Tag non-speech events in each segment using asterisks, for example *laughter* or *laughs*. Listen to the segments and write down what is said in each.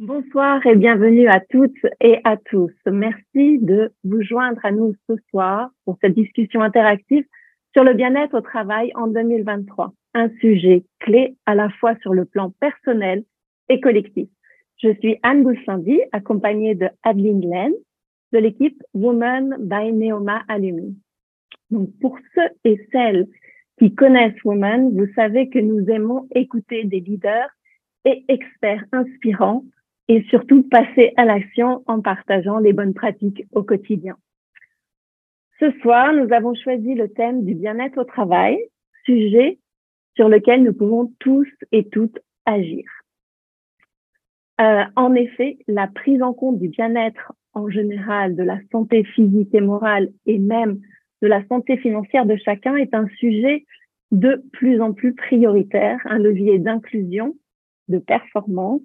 Bonsoir et bienvenue à toutes et à tous. Merci de vous joindre à nous ce soir pour cette discussion interactive sur le bien-être au travail en 2023. Un sujet clé à la fois sur le plan personnel et collectif. Je suis Anne Boulsandi, accompagnée de Adeline Len, de l'équipe Women by Neoma Alumni. Donc, pour ceux et celles qui connaissent Women, vous savez que nous aimons écouter des leaders et experts inspirants et surtout passer à l'action en partageant les bonnes pratiques au quotidien. Ce soir, nous avons choisi le thème du bien-être au travail, sujet sur lequel nous pouvons tous et toutes agir. Euh, en effet, la prise en compte du bien-être en général, de la santé physique et morale et même de la santé financière de chacun est un sujet de plus en plus prioritaire, un levier d'inclusion, de performance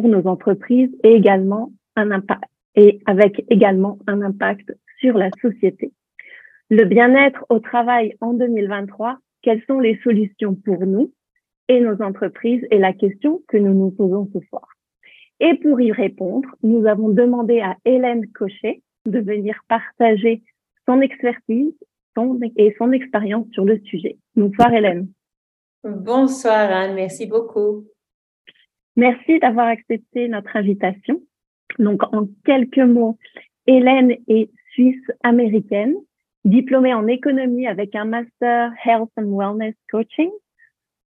pour nos entreprises et également un impact et avec également un impact sur la société. Le bien-être au travail en 2023, quelles sont les solutions pour nous et nos entreprises est la question que nous nous posons ce soir. Et pour y répondre, nous avons demandé à Hélène Cochet de venir partager son expertise son, et son expérience sur le sujet. Bonsoir Hélène. Bonsoir Anne, merci beaucoup. Merci d'avoir accepté notre invitation. Donc, en quelques mots, Hélène est suisse-américaine, diplômée en économie avec un master Health and Wellness Coaching.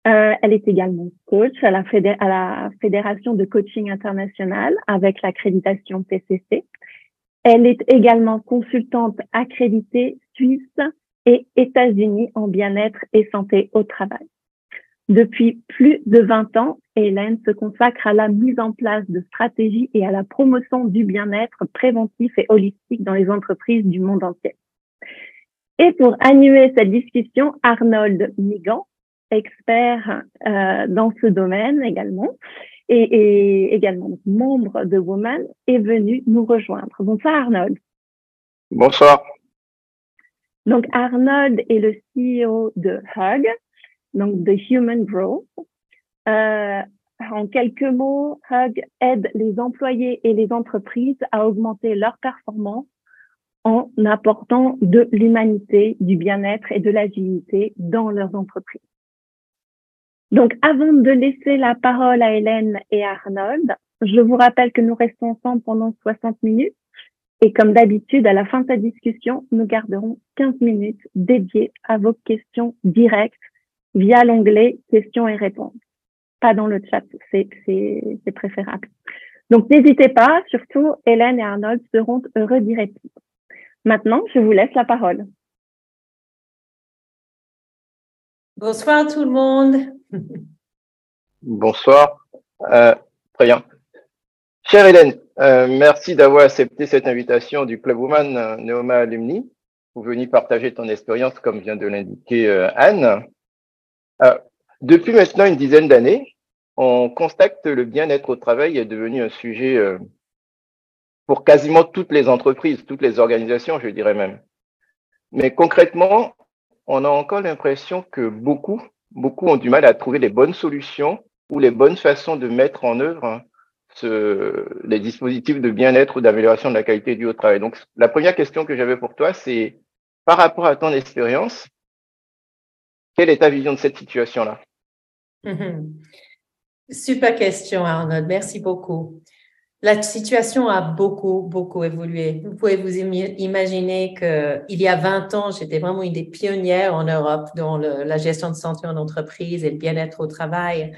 Euh, elle est également coach à la, à la Fédération de Coaching International avec l'accréditation PCC. Elle est également consultante accréditée suisse et États-Unis en bien-être et santé au travail. Depuis plus de 20 ans, Hélène se consacre à la mise en place de stratégies et à la promotion du bien-être préventif et holistique dans les entreprises du monde entier. Et pour animer cette discussion, Arnold Migan, expert euh, dans ce domaine également, et, et, également membre de Woman, est venu nous rejoindre. Bonsoir Arnold. Bonsoir. Donc Arnold est le CEO de Hug, donc The Human Growth. Euh, en quelques mots, Hug aide les employés et les entreprises à augmenter leur performance en apportant de l'humanité, du bien-être et de l'agilité dans leurs entreprises. Donc, avant de laisser la parole à Hélène et à Arnold, je vous rappelle que nous restons ensemble pendant 60 minutes. Et comme d'habitude, à la fin de cette discussion, nous garderons 15 minutes dédiées à vos questions directes via l'onglet questions et réponses. Pas dans le chat, c'est préférable. Donc n'hésitez pas, surtout Hélène et Arnold seront heureux d'y répondre. Maintenant, je vous laisse la parole. Bonsoir tout le monde. Bonsoir. Euh, très bien. Chère Hélène, euh, merci d'avoir accepté cette invitation du Club Woman euh, Neoma Alumni pour venir partager ton expérience, comme vient de l'indiquer euh, Anne. Euh, depuis maintenant une dizaine d'années, on constate que le bien-être au travail est devenu un sujet euh, pour quasiment toutes les entreprises, toutes les organisations, je dirais même. Mais concrètement, on a encore l'impression que beaucoup, beaucoup ont du mal à trouver les bonnes solutions ou les bonnes façons de mettre en œuvre ce, les dispositifs de bien-être ou d'amélioration de la qualité du travail. Donc, la première question que j'avais pour toi, c'est par rapport à ton expérience, quelle est ta vision de cette situation-là? Mhm. Super question, Arnold. Merci beaucoup. La situation a beaucoup, beaucoup évolué. Vous pouvez vous imaginer qu'il y a 20 ans, j'étais vraiment une des pionnières en Europe dans la gestion de santé en entreprise et le bien-être au travail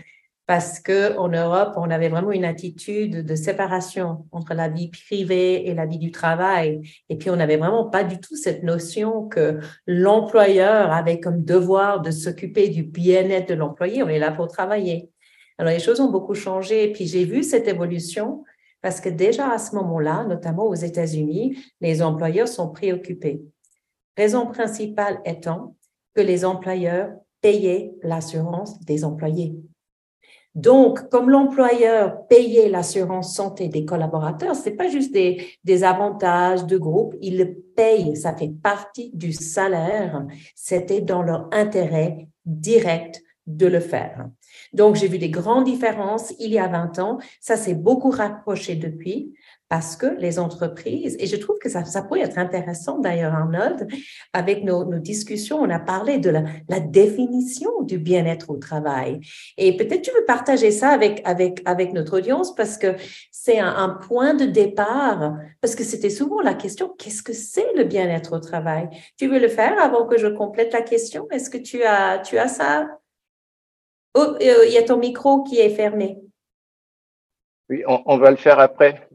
parce que en Europe, on avait vraiment une attitude de séparation entre la vie privée et la vie du travail. Et puis, on n'avait vraiment pas du tout cette notion que l'employeur avait comme devoir de s'occuper du bien-être de l'employé. On est là pour travailler. Alors, les choses ont beaucoup changé. Et puis, j'ai vu cette évolution parce que déjà à ce moment-là, notamment aux États-Unis, les employeurs sont préoccupés. Raison principale étant que les employeurs payaient l'assurance des employés. Donc, comme l'employeur payait l'assurance santé des collaborateurs, c'est pas juste des, avantages de groupe, il le paye, ça fait partie du salaire. C'était dans leur intérêt direct de le faire. Donc, j'ai vu des grandes différences il y a 20 ans. Ça s'est beaucoup rapproché depuis parce que les entreprises, et je trouve que ça, ça pourrait être intéressant d'ailleurs, Arnold, avec nos, discussions, on a parlé de la, définition du bien-être au travail. Et peut-être tu veux partager ça avec, avec, avec notre audience parce que c'est un, point de départ, parce que c'était souvent la question, qu'est-ce que c'est le bien-être au travail? Tu veux le faire avant que je complète la question? Est-ce que tu as, tu as ça? Oh, euh, il y a ton micro qui est fermé. Oui, on va le faire après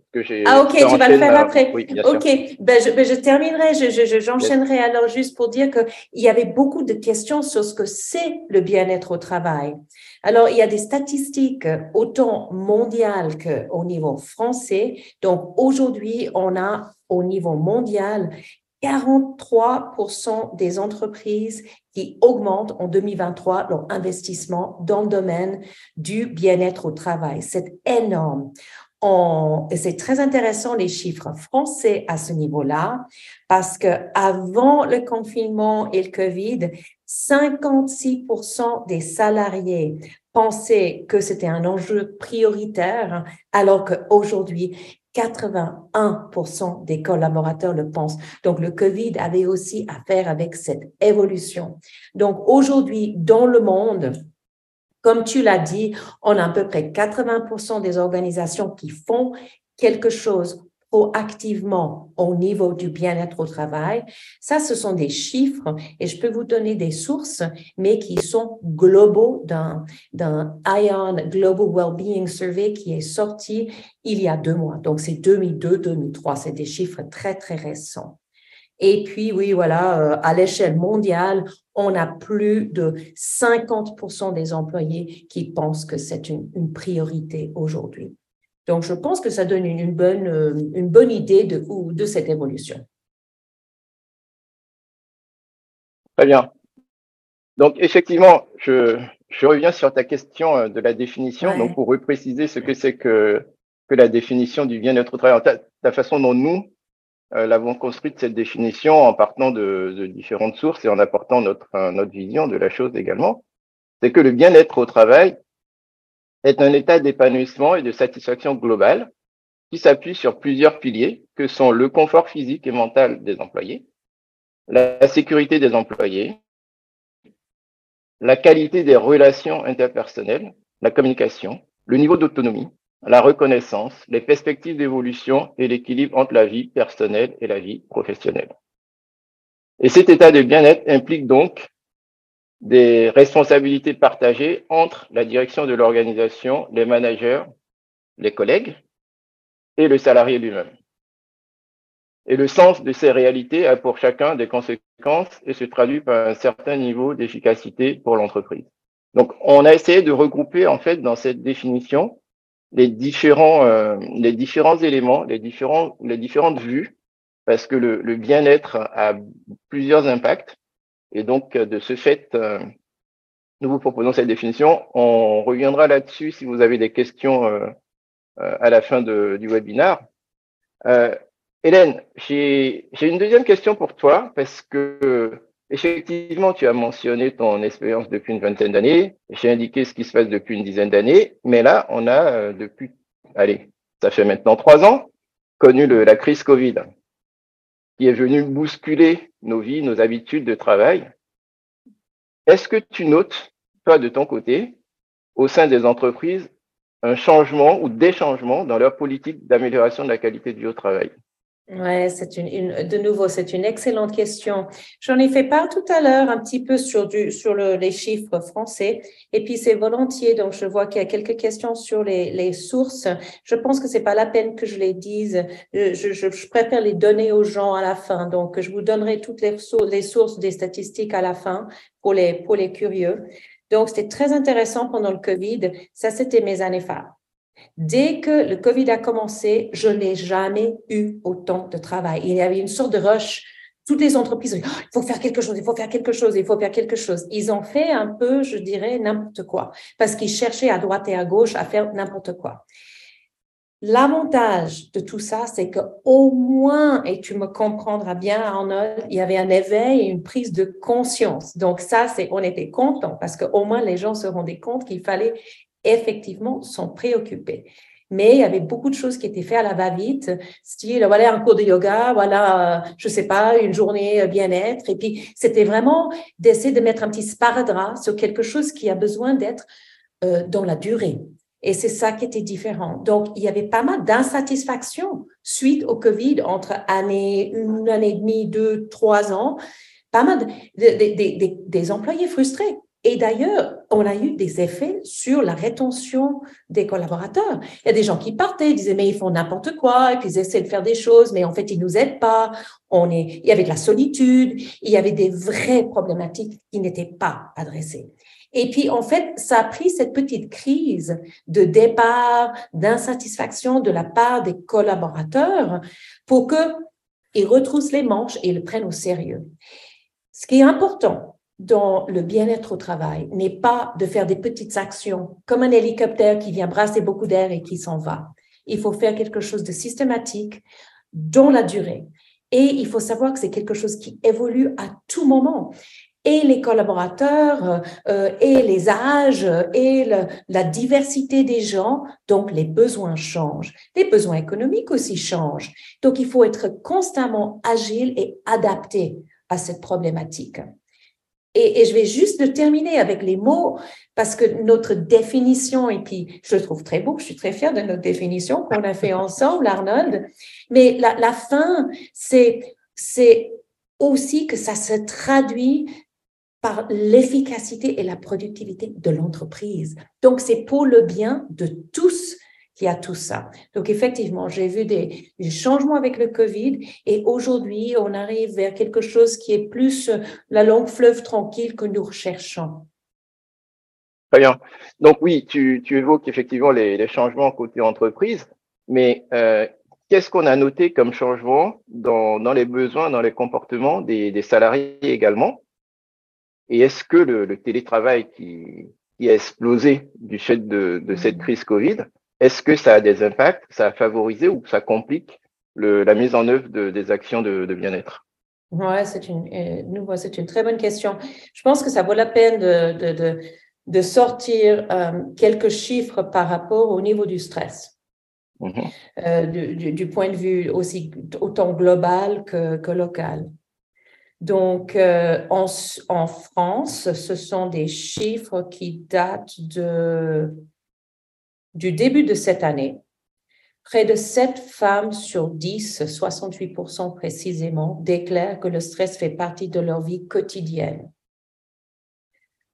ah, ok, tu vas le faire après. ok, ben, je, ben, je, terminerai, j'enchaînerai je, alors juste pour dire qu'il y avait beaucoup de questions sur ce que c'est le bien-être au travail. Alors, il y a des statistiques autant mondiales qu'au niveau français. Donc, aujourd'hui, on a au niveau mondial 43% des entreprises qui augmentent en 2023 leur investissement dans le domaine du bien-être au travail. C'est énorme c'est très intéressant les chiffres français à ce niveau-là parce que avant le confinement et le Covid, 56% des salariés pensaient que c'était un enjeu prioritaire alors qu'aujourd'hui 81% des collaborateurs le pensent. Donc, le COVID avait aussi à faire avec cette évolution. Donc, aujourd'hui, dans le monde, comme tu l'as dit, on a à peu près 80% des organisations qui font quelque chose proactivement au niveau du bien-être au travail. Ça, ce sont des chiffres et je peux vous donner des sources, mais qui sont globaux d'un, d'un ION Global Wellbeing Survey qui est sorti il y a deux mois. Donc, c'est 2002-2003. C'est des chiffres très, très récents. Et puis, oui, voilà, euh, à l'échelle mondiale, on a plus de 50% des employés qui pensent que c'est une, une priorité aujourd'hui. Donc, je pense que ça donne une, bonne, euh, une bonne idée de, de cette évolution. Très bien. Donc, effectivement, je, je reviens sur ta question euh, de la définition. Donc, pour repréciser ce que c'est que, que la définition du bien-être au travail, la façon dont nous, l'avons construite cette définition en partant de, de, différentes sources et en apportant notre, euh, notre vision de la chose également, c'est que le bien-être au travail est un état d'épanouissement et de satisfaction globale qui s'appuie sur plusieurs piliers que sont le confort physique et mental des employés, la sécurité des employés, la qualité des relations interpersonnelles, la communication, le niveau d'autonomie, la reconnaissance, les perspectives d'évolution et l'équilibre entre la vie personnelle et la vie professionnelle. Et cet état de bien-être implique donc des responsabilités partagées entre la direction de l'organisation, les managers, les collègues et le salarié lui-même. Et le sens de ces réalités a pour chacun des conséquences et se traduit par un certain niveau d'efficacité pour l'entreprise. Donc, on a essayé de regrouper, en fait, dans cette définition, les différents, euh, les différents éléments, les, différents, les différentes vues, parce que le, le bien-être a plusieurs impacts. Et donc, de ce fait, euh, nous vous proposons cette définition. On reviendra là-dessus si vous avez des questions euh, à la fin de, du webinaire. Hélène, j'ai une deuxième question pour toi, parce que Effectivement, tu as mentionné ton expérience depuis une vingtaine d'années. J'ai indiqué ce qui se passe depuis une dizaine d'années. Mais là, on a euh, depuis, allez, ça fait maintenant trois ans, connu la crise Covid, qui est venue bousculer nos vies, nos habitudes de travail. Est-ce que tu notes, toi, de ton côté, au sein des entreprises, un changement ou des changements dans leur politique d'amélioration de la qualité de vie travail? Ouais, c'est une, une, de nouveau, c'est une excellente question. J'en ai fait part tout à l'heure un petit peu sur du, sur le, les chiffres français. Et puis c'est volontiers. Donc je vois qu'il y a quelques questions sur les, les sources. Je pense que c'est pas la peine que je les dise. Je, je, je, préfère les donner aux gens à la fin. Donc je vous donnerai toutes les, les sources des statistiques à la fin pour les, pour les curieux. Donc c'était très intéressant pendant le Covid. Ça, c'était mes années phares. Dès que le Covid a commencé, je n'ai jamais eu autant de travail. Il y avait une sorte de rush. Toutes les entreprises, il faut faire quelque chose, il faut faire quelque chose, il faut faire quelque chose. Ils ont fait un peu, je dirais, n'importe quoi, parce qu'ils cherchaient à droite et à gauche à faire n'importe quoi. L'avantage de tout ça, c'est que au moins, et tu me comprendras bien, Arnold, il y avait un éveil et une prise de conscience. Donc ça, c'est, on était content parce qu'au moins les gens se rendaient compte qu'il fallait effectivement s'en préoccuper. Mais il y avait beaucoup de choses qui étaient faites à la va-vite, style, voilà un cours de yoga, voilà, je sais pas, une journée bien-être. Et puis, c'était vraiment d'essayer de mettre un petit sparadrap sur quelque chose qui a besoin d'être euh, dans la durée. Et c'est ça qui était différent. Donc, il y avait pas mal d'insatisfaction suite au Covid entre année, une année et demie, deux, trois ans. Pas mal de, des employés frustrés. Et d'ailleurs, on a eu des effets sur la rétention des collaborateurs. Il y a des gens qui partaient, ils disaient, mais ils font n'importe quoi, et puis ils essaient de faire des choses, mais en fait, ils nous aident pas. On est, il y avait de la solitude, il y avait des vraies problématiques qui n'étaient pas adressées. Et puis, en fait, ça a pris cette petite crise de départ, d'insatisfaction de la part des collaborateurs pour qu'ils retroussent les manches et le prennent au sérieux. Ce qui est important dans le bien-être au travail n'est pas de faire des petites actions comme un hélicoptère qui vient brasser beaucoup d'air et qui s'en va. Il faut faire quelque chose de systématique dans la durée. Et il faut savoir que c'est quelque chose qui évolue à tout moment et les collaborateurs euh, et les âges et la diversité des gens, donc les besoins changent. Les besoins économiques aussi changent. Donc il faut être constamment agile et adapté à cette problématique. Et, je vais juste terminer avec les mots parce que notre définition, et puis je le trouve très beau, je suis très fière de notre définition qu'on a fait ensemble, Arnold, mais la, la fin, c'est, c'est aussi que ça se traduit par l'efficacité et la productivité de l'entreprise. Donc, c'est pour le bien de tous qu'il y a tout ça. Donc, effectivement, j'ai vu des, changements avec le Covid et aujourd'hui, on arrive vers quelque chose qui est plus la longue fleuve tranquille que nous recherchons. Très bien. Donc, oui, tu, évoques effectivement les, changements côté entreprise, mais euh, qu'est-ce qu'on a noté comme changement dans, les besoins, dans les comportements des salariés également? Et est-ce que le, télétravail qui, a explosé du fait de, cette mmh. crise Covid, est-ce que ça a des impacts, ça a favorisé ou ça complique la mise en œuvre des actions de, bien-être? Ouais, c'est une, euh, c'est une très bonne question. Je pense que ça vaut la peine de, sortir euh, quelques chiffres par rapport au niveau du stress. Mmh euh, du, point de vue aussi autant global que local. Donc, euh, en, en, France, ce sont des chiffres qui datent de, du début de cette année. Près de 7 femmes sur 10, 68% précisément, déclarent que le stress fait partie de leur vie quotidienne.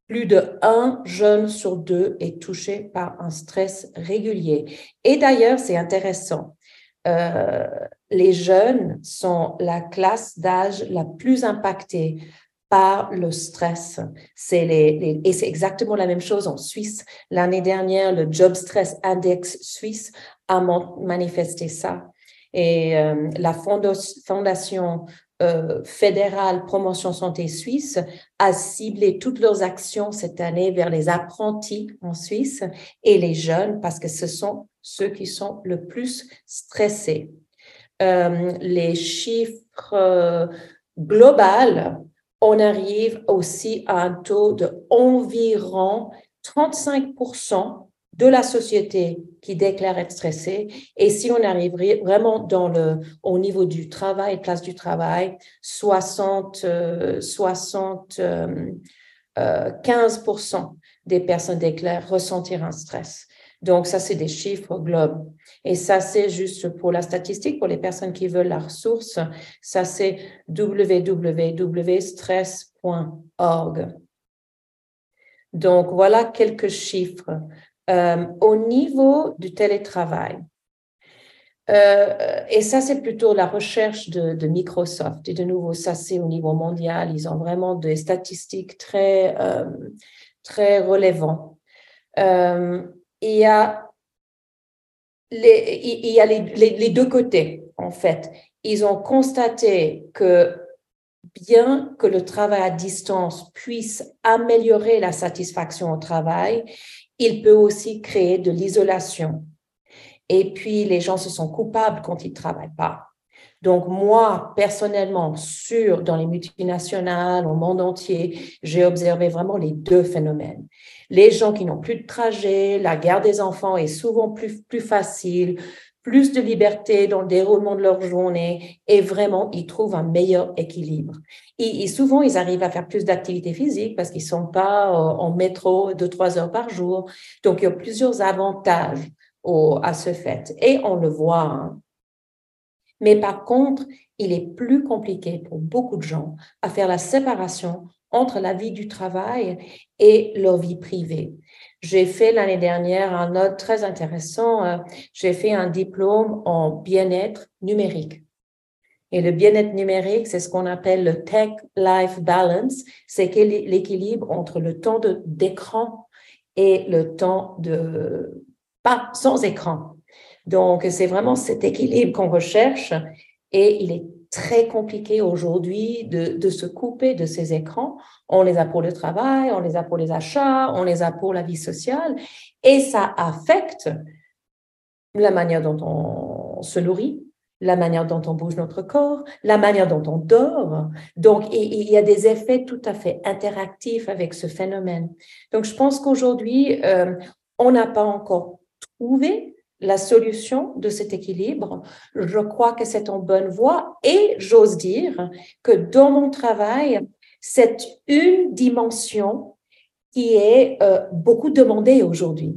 Plus de un jeune sur deux est touché par un stress régulier. Et d'ailleurs, c'est intéressant. Euh, les jeunes sont la classe d'âge la plus impactée par le stress. C'est les, et c'est exactement la même chose en Suisse. L'année dernière, le Job Stress Index suisse a manifesté ça. Et euh, la Fondation euh, fédérale Promotion Santé Suisse a ciblé toutes leurs actions cette année vers les apprentis en Suisse et les jeunes parce que ce sont ceux qui sont le plus stressés. Euh, les chiffres euh, globaux, on arrive aussi à un taux de environ 35% de la société qui déclare être stressée. Et si on arrive vraiment dans le, au niveau du travail, place du travail, 60, 60, 15% des personnes déclarent ressentir un stress. Donc, ça, c'est des chiffres globaux. Et ça, c'est juste pour la statistique, pour les personnes qui veulent la ressource, ça, c'est www.stress.org. Donc, voilà quelques chiffres. Euh, au niveau du télétravail, euh, et ça, c'est plutôt la recherche de, Microsoft. Et de nouveau, ça, c'est au niveau mondial. Ils ont vraiment des statistiques très, euh, très relevantes il y a il y a les, les, deux côtés, en fait. Ils ont constaté que bien que le travail à distance puisse améliorer la satisfaction au travail, il peut aussi créer de l'isolation. Et puis, les gens se sont coupables quand ils ne travaillent pas. Donc, moi, personnellement, sur, dans les multinationales, au monde entier, j'ai observé vraiment les deux phénomènes. Les gens qui n'ont plus de trajet, la garde des enfants est souvent plus, plus facile, plus de liberté dans le déroulement de leur journée et vraiment, ils trouvent un meilleur équilibre. Et, souvent, ils arrivent à faire plus d'activité physique parce qu'ils sont pas en métro de trois heures par jour. Donc, il y a plusieurs avantages à ce fait. Et on le voit, hein, mais par contre, il est plus compliqué pour beaucoup de gens à faire la séparation entre la vie du travail et leur vie privée. J'ai fait l'année dernière un autre très intéressant. Euh, j'ai fait un diplôme en bien-être numérique. Et le bien-être numérique, c'est ce qu'on appelle le tech life balance. C'est l'équilibre entre le temps d'écran et le temps de pas sans écran. Donc, c'est vraiment cet équilibre qu'on recherche et il est très compliqué aujourd'hui de, se couper de ces écrans. On les a pour le travail, on les a pour les achats, on les a pour la vie sociale et ça affecte la manière dont on se nourrit, la manière dont on bouge notre corps, la manière dont on dort. Donc, il y a des effets tout à fait interactifs avec ce phénomène. Donc, je pense qu'aujourd'hui, euh, on n'a pas encore trouvé la solution de cet équilibre. Je crois que c'est en bonne voie et j'ose dire que dans mon travail, c'est une dimension qui est euh, beaucoup demandée aujourd'hui.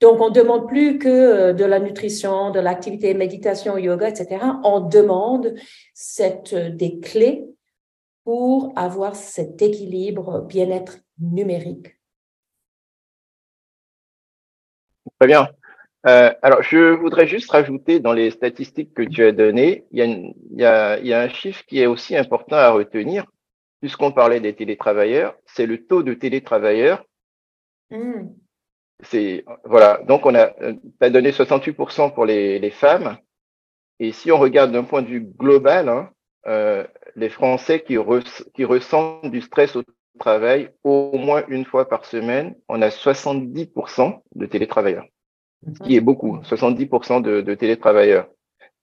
Donc, on ne demande plus que euh, de la nutrition, de l'activité méditation, yoga, etc. On demande cette, euh, des clés pour avoir cet équilibre bien-être numérique. Très bien. Euh, alors, je voudrais juste rajouter dans les statistiques que tu as données, il y a, il y a, il y a un chiffre qui est aussi important à retenir, puisqu'on parlait des télétravailleurs, c'est le taux de télétravailleurs. Mmh. C'est voilà, donc on a, as donné 68% pour les, les, femmes, et si on regarde d'un point de vue global, hein, euh, les Français qui, qui ressentent du stress au travail au moins une fois par semaine, on a 70% de télétravailleurs ce qui est beaucoup, 70% de, de, télétravailleurs.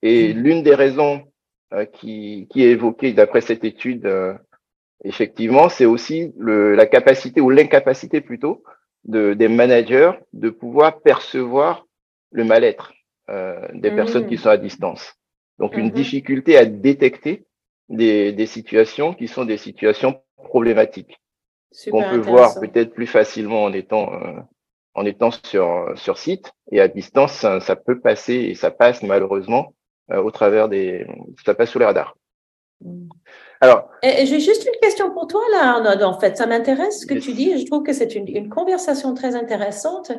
Et mmh. l'une des raisons euh, qui, qui, est évoquée d'après cette étude, euh, effectivement, c'est aussi le, la capacité ou l'incapacité plutôt de, des managers de pouvoir percevoir le mal-être euh, des personnes qui mmh. sont à distance. Donc, une mmh difficulté à détecter des, des, situations qui sont des situations problématiques qu'on peut voir peut-être plus facilement en étant en étant sur, sur site. Et à distance, ça, peut passer et ça passe malheureusement euh, au travers des. Ça passe sous les radars. Mm. Alors. J'ai juste une question pour toi, là, Arnaud. En fait, ça m'intéresse ce que tu dis. Je trouve que c'est une, une, conversation très intéressante.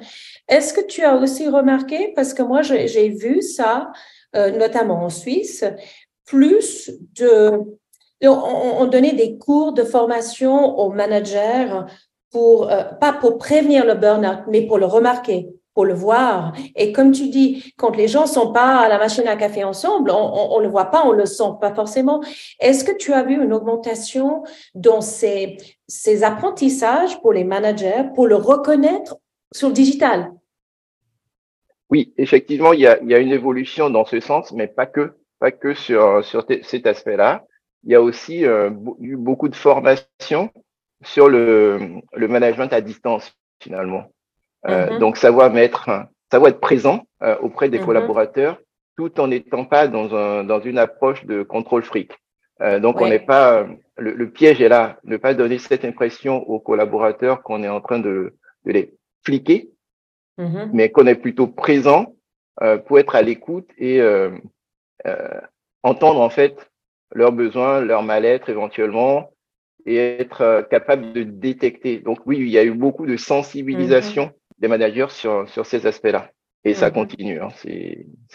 Est-ce que tu as aussi remarqué, parce que moi, j'ai vu ça, euh, notamment en Suisse, plus de. On, on donnait des cours de formation aux managers pour, euh, pas pour prévenir le burn-out, mais pour le remarquer, pour le voir. Et comme tu dis, quand les gens sont pas à la machine à café ensemble, on, on, le voit pas, on le sent pas forcément. Est-ce que tu as vu une augmentation dans ces, ces apprentissages pour les managers, pour le reconnaître sur le digital? Oui, effectivement, il y a, il y a une évolution dans ce sens, mais pas que, pas que sur, sur cet aspect-là. Il y a aussi euh, eu beaucoup de formations sur le, le management à distance finalement. Euh, mm-hmm. Donc savoir mettre, savoir être présent euh, auprès des mm-hmm. collaborateurs, tout en n'étant pas dans, un, dans une approche de contrôle fric. Euh, donc on n'est pas, le, le, piège est là, ne pas donner cette impression aux collaborateurs qu'on est en train de, de les fliquer, mm-hmm. mais qu'on est plutôt présent euh, pour être à l'écoute et euh, entendre en fait leurs besoins, leur mal-être éventuellement, et être euh, capable de détecter. Donc oui, il y a eu beaucoup de sensibilisation mhm. des managers sur, sur ces aspects-là. Et ça mhm. continue. Hein.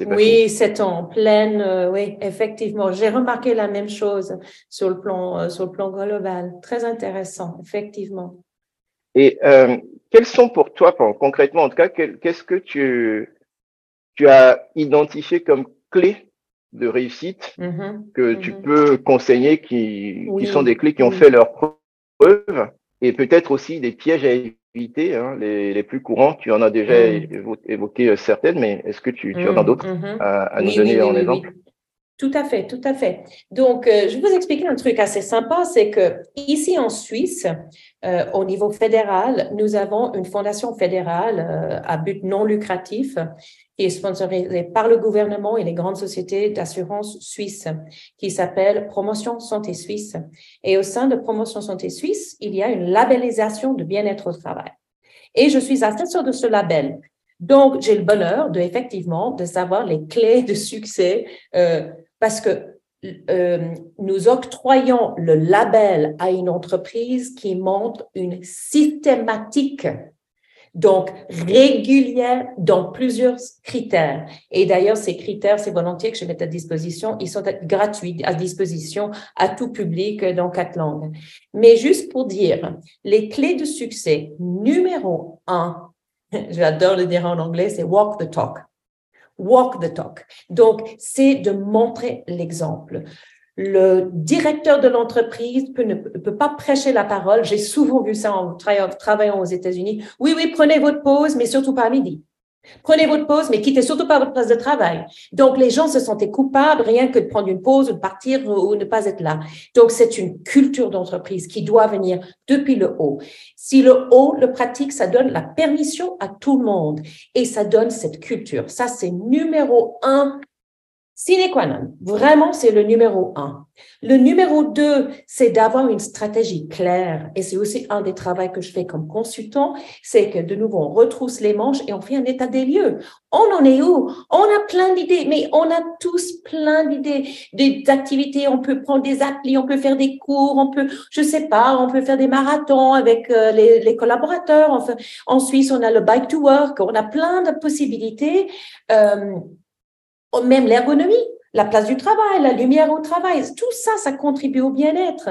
Oui, c'est en pleine. Euh, oui, effectivement. J'ai remarqué la même chose sur le plan, euh, sur le plan global. Très intéressant, effectivement. Et quels sont pour toi, concrètement en tout cas, qu'est-ce que tu, tu as identifié comme clés de réussite mm-hmm. que tu mm-hmm. peux conseiller qui, qui sont des clés qui ont fait leur preuve et peut-être aussi des pièges à activités, hein, les, les, plus courantes. Tu en as déjà mm. évoqué certaines, mais est-ce que tu, tu en as mm, d'autres mm-hmm. à, nous donner en exemple? Tout à fait, tout à fait. Donc, euh, je vais vous expliquer un truc assez sympa, c'est que ici en Suisse, euh, au niveau fédéral, nous avons une fondation fédérale euh, à but non lucratif qui est sponsorisée par le gouvernement et les grandes sociétés d'assurance suisses, qui s'appelle Promotion Santé Suisse. Et au sein de Promotion Santé Suisse, il y a une labellisation de bien-être au travail. Et je suis assesseur de ce label. Donc, j'ai le bonheur de effectivement de savoir les clés de succès euh, parce que euh, nous octroyons le label à une entreprise qui montre une systématique, donc régulière dans plusieurs critères. Et d'ailleurs, ces critères, c'est volontiers que je mette à disposition, ils sont gratuits à disposition à tout public dans quatre langues. Mais juste pour dire, les clés de succès, numéro un, *laughs* j'adore le dire en anglais, c'est walk the talk walk the talk. Donc, c'est de montrer l'exemple. Le directeur de l'entreprise peut ne peut pas prêcher la parole. J'ai souvent vu ça en travaillant aux États-Unis. Oui, oui, prenez votre pause, mais surtout pas midi. Prenez votre pause, mais quittez surtout pas votre place de travail. Donc, les gens se sentaient coupables rien que de prendre une pause ou de partir ou ne pas être là. Donc, c'est une culture d'entreprise qui doit venir depuis le haut. Si le haut le pratique, ça donne la permission à tout le monde et ça donne cette culture. Ça, c'est numéro un Sine qua non, vraiment, c'est le numéro un. Le numéro deux, c'est d'avoir une stratégie claire. Et c'est aussi un des travaux que je fais comme consultant, c'est que de nouveau, on retrousse les manches et on fait un état des lieux. On en est où? On a plein d'idées, mais on a tous plein d'idées, des activités. On peut prendre des applis, on peut faire des cours, on peut, je sais pas, on peut faire des marathons avec euh, les, collaborateurs. En Suisse, on a le bike to work. On a plein de possibilités. Euh, même l'ergonomie, la place du travail, la lumière au travail, tout ça, ça contribue au bien-être.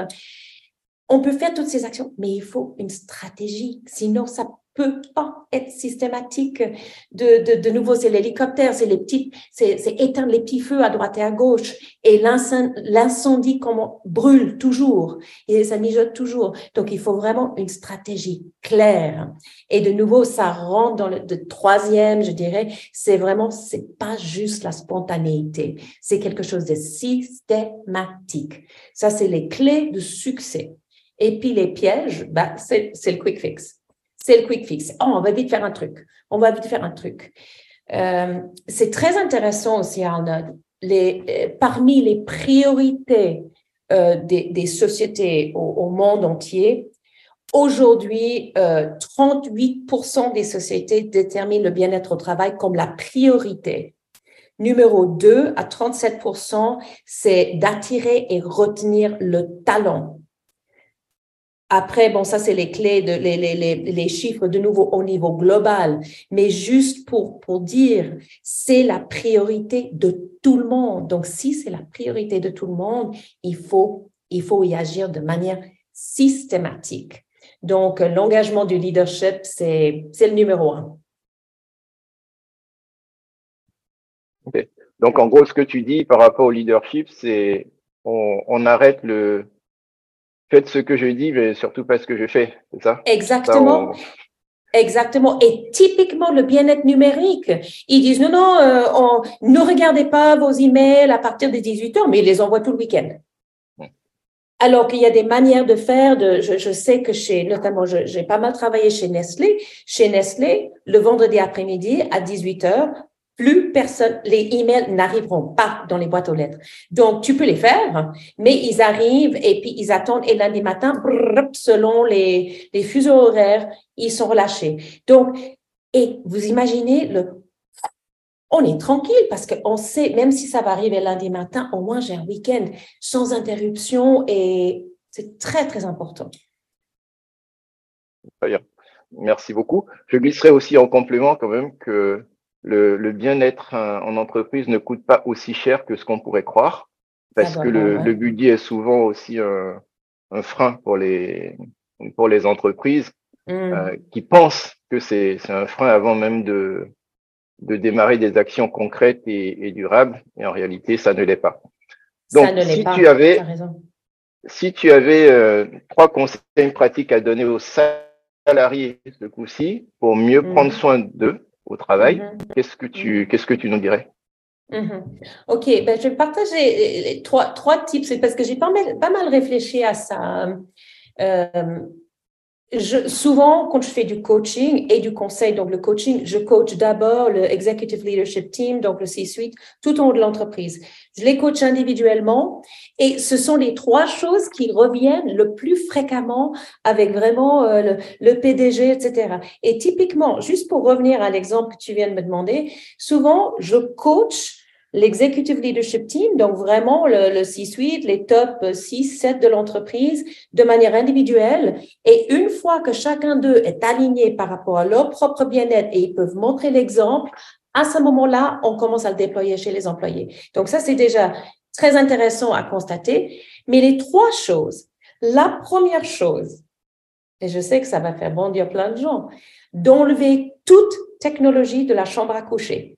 On peut faire toutes ces actions, mais il faut une stratégie, sinon ça peut pas être systématique. De, de, de nouveau, c'est l'hélicoptère, c'est les petits, c'est, éteindre les petits feux à droite et à gauche. Et l'incendie, comment brûle toujours et ça mijote toujours. Donc, il faut vraiment une stratégie claire. Et de nouveau, ça rentre dans le troisième, je dirais, c'est vraiment, c'est pas juste la spontanéité. C'est quelque chose de systématique. Ça, c'est les clés de succès. Et puis les pièges, bah, c'est le quick fix c'est le quick fix. Oh, on va vite faire un truc. On va vite faire un truc. Euh, c'est très intéressant aussi, Arnaud. Les, euh, parmi les priorités euh, des, sociétés au, au, monde entier, aujourd'hui, 38% des sociétés déterminent le bien-être au travail comme la priorité. Numéro 2 à 37%, c'est d'attirer et retenir le talent après, bon, ça, c'est les clés, les, les, les, les, chiffres de nouveau au niveau global. Mais juste pour, pour dire, c'est la priorité de tout le monde. Donc, si c'est la priorité de tout le monde, il faut, il faut y agir de manière systématique. Donc, l'engagement du leadership, c'est, le numéro un. Donc, en gros, ce que tu dis par rapport au leadership, c'est on, on arrête le, faites ce que je dis, mais surtout pas ce que je fais, c'est ça? Exactement. Exactement. Et typiquement, le bien-être numérique, ils disent non, non, euh, on, ne regardez pas vos emails à partir des 18 heures, mais ils les envoient tout le week-end. Alors qu'il y a des manières de faire. De, je, je sais que chez, notamment, j'ai pas mal travaillé chez Nestlé. Chez Nestlé, le vendredi après-midi à 18 heures, plus personne, les emails n'arriveront pas dans les boîtes aux lettres. Donc, tu peux les faire, mais ils arrivent et puis ils attendent et lundi matin, selon les, les fuseaux horaires, ils sont relâchés. Donc, et vous imaginez le, on est tranquille parce qu'on sait, même si ça va arriver lundi matin, au moins j'ai un week-end sans interruption et c'est très, très important. Très bien. Merci beaucoup. Je glisserai aussi en complément quand même que le, le bien-être en entreprise ne coûte pas aussi cher que ce qu'on pourrait croire, parce que le, le, budget est souvent aussi un, un, frein pour les, pour les entreprises mmh. euh, qui pensent que c'est un frein avant même de, de démarrer des actions concrètes et, et durables, et en réalité, ça ne l'est pas. Donc, si, pas. Tu avais, si tu avais euh, trois conseils pratiques à donner aux salariés ce coup-ci pour mieux mm-hmm. prendre soin d'eux au travail. Mm-hmm. Qu'est-ce que tu, qu'est-ce que tu nous dirais? Ok, ben je vais partager trois, trois tips, parce que j'ai pas mal, pas mal réfléchi à ça. Euh, je, souvent, quand je fais du coaching et du conseil, donc le coaching, je coach d'abord le Executive Leadership Team, donc le C-suite, tout au long de l'entreprise. Je les coach individuellement et ce sont les trois choses qui reviennent le plus fréquemment avec vraiment euh, le, le, PDG, etc. Et typiquement, juste pour revenir à l'exemple que tu viens de me demander, souvent, je coach l'executive leadership team, donc vraiment le, le C-suite, les top 6, 7 de l'entreprise de manière individuelle. Et une fois que chacun d'eux est aligné par rapport à leur propre bien-être et ils peuvent montrer l'exemple, à ce moment-là, on commence à le déployer chez les employés. Donc ça, c'est déjà très intéressant à constater. Mais les trois choses, la première chose, et je sais que ça va faire bondir plein de gens, d'enlever toute technologie de la chambre à coucher.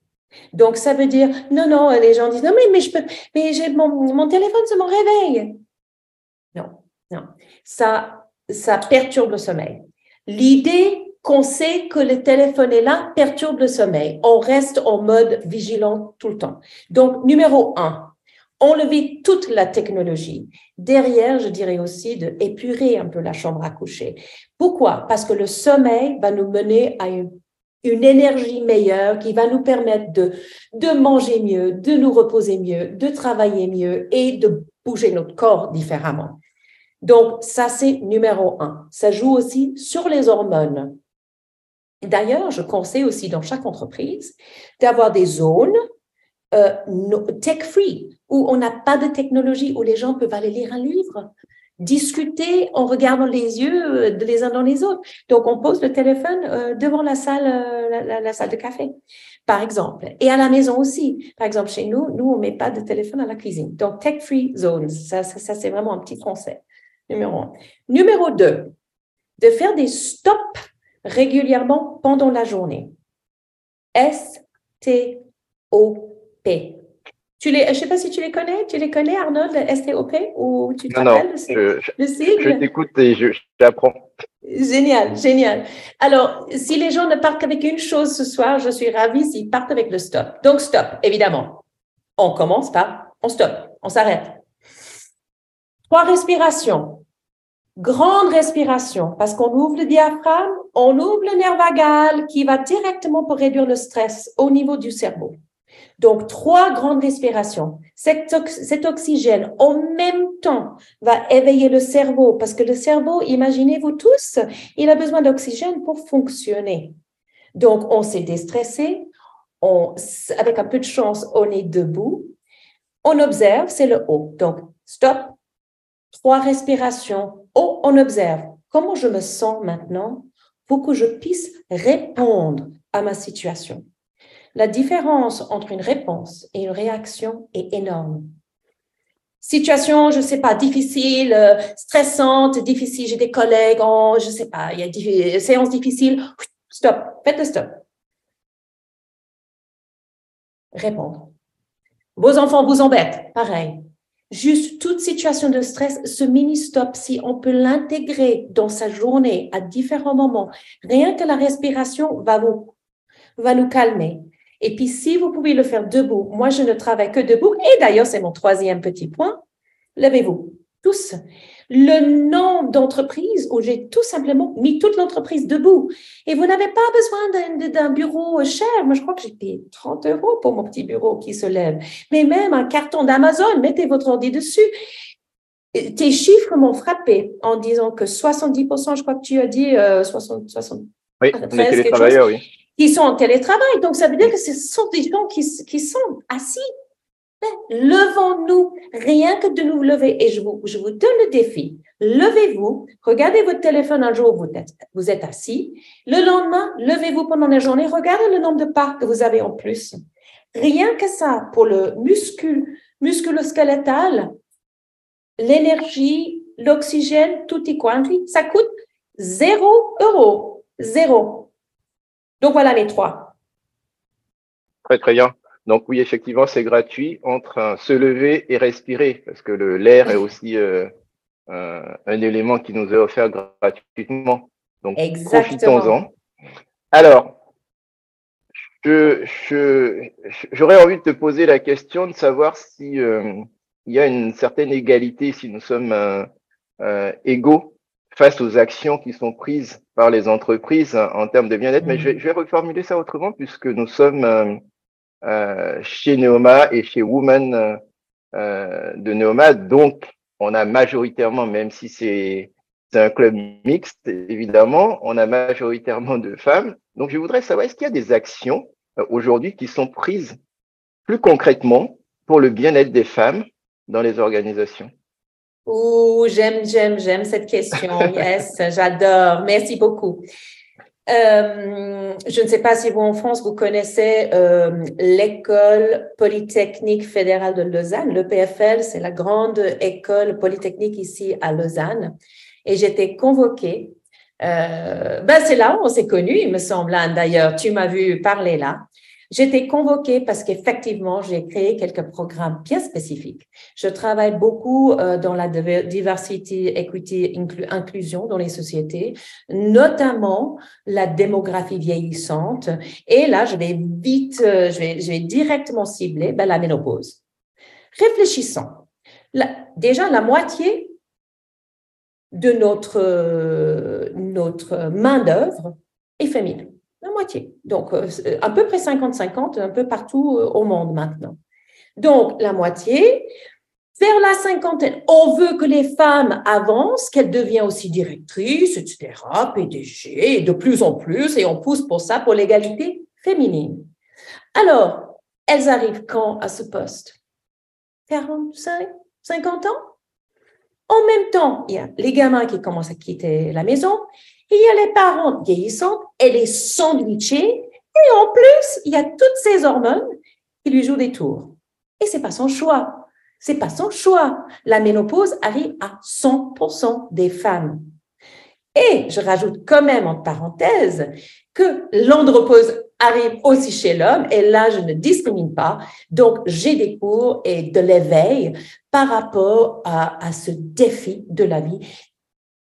Donc, ça veut dire, non, non, les gens disent, non, mais, mais je peux, mais j'ai mon, mon téléphone, c'est mon réveil. Non, non. Ça, ça perturbe le sommeil. L'idée qu'on sait que le téléphone est là perturbe le sommeil. On reste en mode vigilant tout le temps. Donc, numéro un, enlever toute la technologie. Derrière, je dirais aussi de épurer un peu la chambre à coucher. Pourquoi? Parce que le sommeil va nous mener à une une énergie meilleure qui va nous permettre de, de manger mieux, de nous reposer mieux, de travailler mieux et de bouger notre corps différemment. Donc, ça, c'est numéro un. Ça joue aussi sur les hormones. D'ailleurs, je conseille aussi dans chaque entreprise d'avoir des zones euh, tech-free où on n'a pas de technologie, où les gens peuvent aller lire un livre, discuter en regardant les yeux euh, les uns dans les autres. Donc, on pose le téléphone euh, devant la salle, euh, la, salle de café, par exemple. Et à la maison aussi. Par exemple, chez nous, nous, on met pas de téléphone à la cuisine. Donc, tech-free zones, ça, ça, c'est vraiment un petit français. Numéro un. Numéro deux, de faire des stops régulièrement pendant la journée. S-T-O-P. Tu les, je ne sais pas si tu les connais. Tu les connais, Arnold, STOP ou tu te rappelles non, je, Je t'écoute et j'apprends. Génial, génial. Alors, si les gens ne partent qu'avec une chose ce soir, je suis ravie s'ils partent avec le stop. Donc, stop, évidemment. On commence par, on stop, on s'arrête. Trois respirations. Grande respiration, parce qu'on ouvre le diaphragme, on ouvre le nerf vagal qui va directement pour réduire le stress au niveau du cerveau. Donc, trois grandes respirations. Cet, oxygène, en même temps, va éveiller le cerveau parce que le cerveau, imaginez-vous tous, il a besoin d'oxygène pour fonctionner. Donc, on s'est déstressé. On, avec un peu de chance, on est debout. On observe, c'est le haut. Donc, stop. Trois respirations. Haut, on observe. Comment je me sens maintenant pour que je puisse répondre à ma situation? La différence entre une réponse et une réaction est énorme. Situation, je ne sais pas, difficile, euh, stressante, difficile, j'ai des collègues, oh, je ne sais pas, il y a des séances difficiles. Stop, faites le stop. Répondre. Vos enfants vous embêtent, pareil. Juste toute situation de stress, ce mini-stop, si on peut l'intégrer dans sa journée à différents moments, rien que la respiration va vous, va nous calmer. Et puis, si vous pouvez le faire debout, moi, je ne travaille que debout. Et d'ailleurs, c'est mon troisième petit point. Levez-vous, tous. Le nom d'entreprise où j'ai tout simplement mis toute l'entreprise debout. Et vous n'avez pas besoin d'un bureau cher. Moi, je crois que j'ai payé 30 euros pour mon petit bureau qui se lève. Mais même un carton d'Amazon, mettez votre ordi dessus. Tes chiffres m'ont frappé en disant que 70%, je crois que tu as dit, 60, 60, oui, on oui qui sont en télétravail. Donc, ça veut dire que ce sont des gens qui, qui sont assis. Levons-nous, rien que de nous lever. Et je vous, je vous donne le défi. Levez-vous, regardez votre téléphone un jour, vous êtes, vous êtes assis. Le lendemain, levez-vous pendant la journée, regardez le nombre de pas que vous avez en plus. Rien que ça, pour le muscule, musculo-skeletal, l'énergie, l'oxygène, tout y quanti, ça coûte zéro euro. Zéro. Donc voilà les trois. Très très bien. Donc oui, effectivement, c'est gratuit entre se lever et respirer, parce que l'air est aussi euh, un, élément qui nous est offert gratuitement. Donc, profitons-en. Alors, j'aurais je, envie de te poser la question de savoir si euh, il y a une certaine égalité, si nous sommes euh, euh, égaux face aux actions qui sont prises par les entreprises en termes de bien-être. Mais je vais, reformuler ça autrement puisque nous sommes chez Neoma et chez Women de Neoma. Donc, on a majoritairement, même si c'est un club mixte, évidemment, on a majoritairement de femmes. Donc, je voudrais savoir, est-ce qu'il y a des actions euh, aujourd'hui qui sont prises plus concrètement pour le bien-être des femmes dans les organisations? Oh, j'aime, j'aime, j'aime cette question. *laughs* Yes, j'adore. Merci beaucoup. Euh, je ne sais pas si vous en France, vous connaissez euh, l'école polytechnique fédérale de Lausanne. Le PFL, c'est la grande école polytechnique ici à Lausanne. Et j'étais convoquée. Euh, ben c'est là où on s'est connus, il me semble. Hein. D'ailleurs, tu m'as vu parler là. J'étais convoquée parce qu'effectivement, j'ai créé quelques programmes bien spécifiques. Je travaille beaucoup euh, dans la diversity, equity, inclusion dans les sociétés, notamment la démographie vieillissante. Et là, je vais vite, euh, je, vais, je vais directement cibler ben, la ménopause. Réfléchissons. déjà, la moitié de notre, euh, notre main-d'œuvre est féminine la moitié. Donc, euh, à peu près 50-50, un peu partout euh, au monde maintenant. Donc, la moitié. Vers la cinquantaine, on veut que les femmes avancent, qu'elles deviennent aussi directrices, etc., PDG, de plus en plus, et on pousse pour ça, pour l'égalité féminine. Alors, elles arrivent quand à ce poste? 45, 50 ans? En même temps, il y a les gamins qui commencent à quitter la maison, il y a les parents vieillissants, elle est sandwichée, et en plus, il y a toutes ces hormones qui lui jouent des tours. Et c'est pas son choix. C'est pas son choix. La ménopause arrive à 100% des femmes. Et je rajoute quand même en parenthèse que l'andropause arrive aussi chez l'homme et là je ne discrimine pas. Donc j'ai des cours et de l'éveil par rapport à ce défi de la vie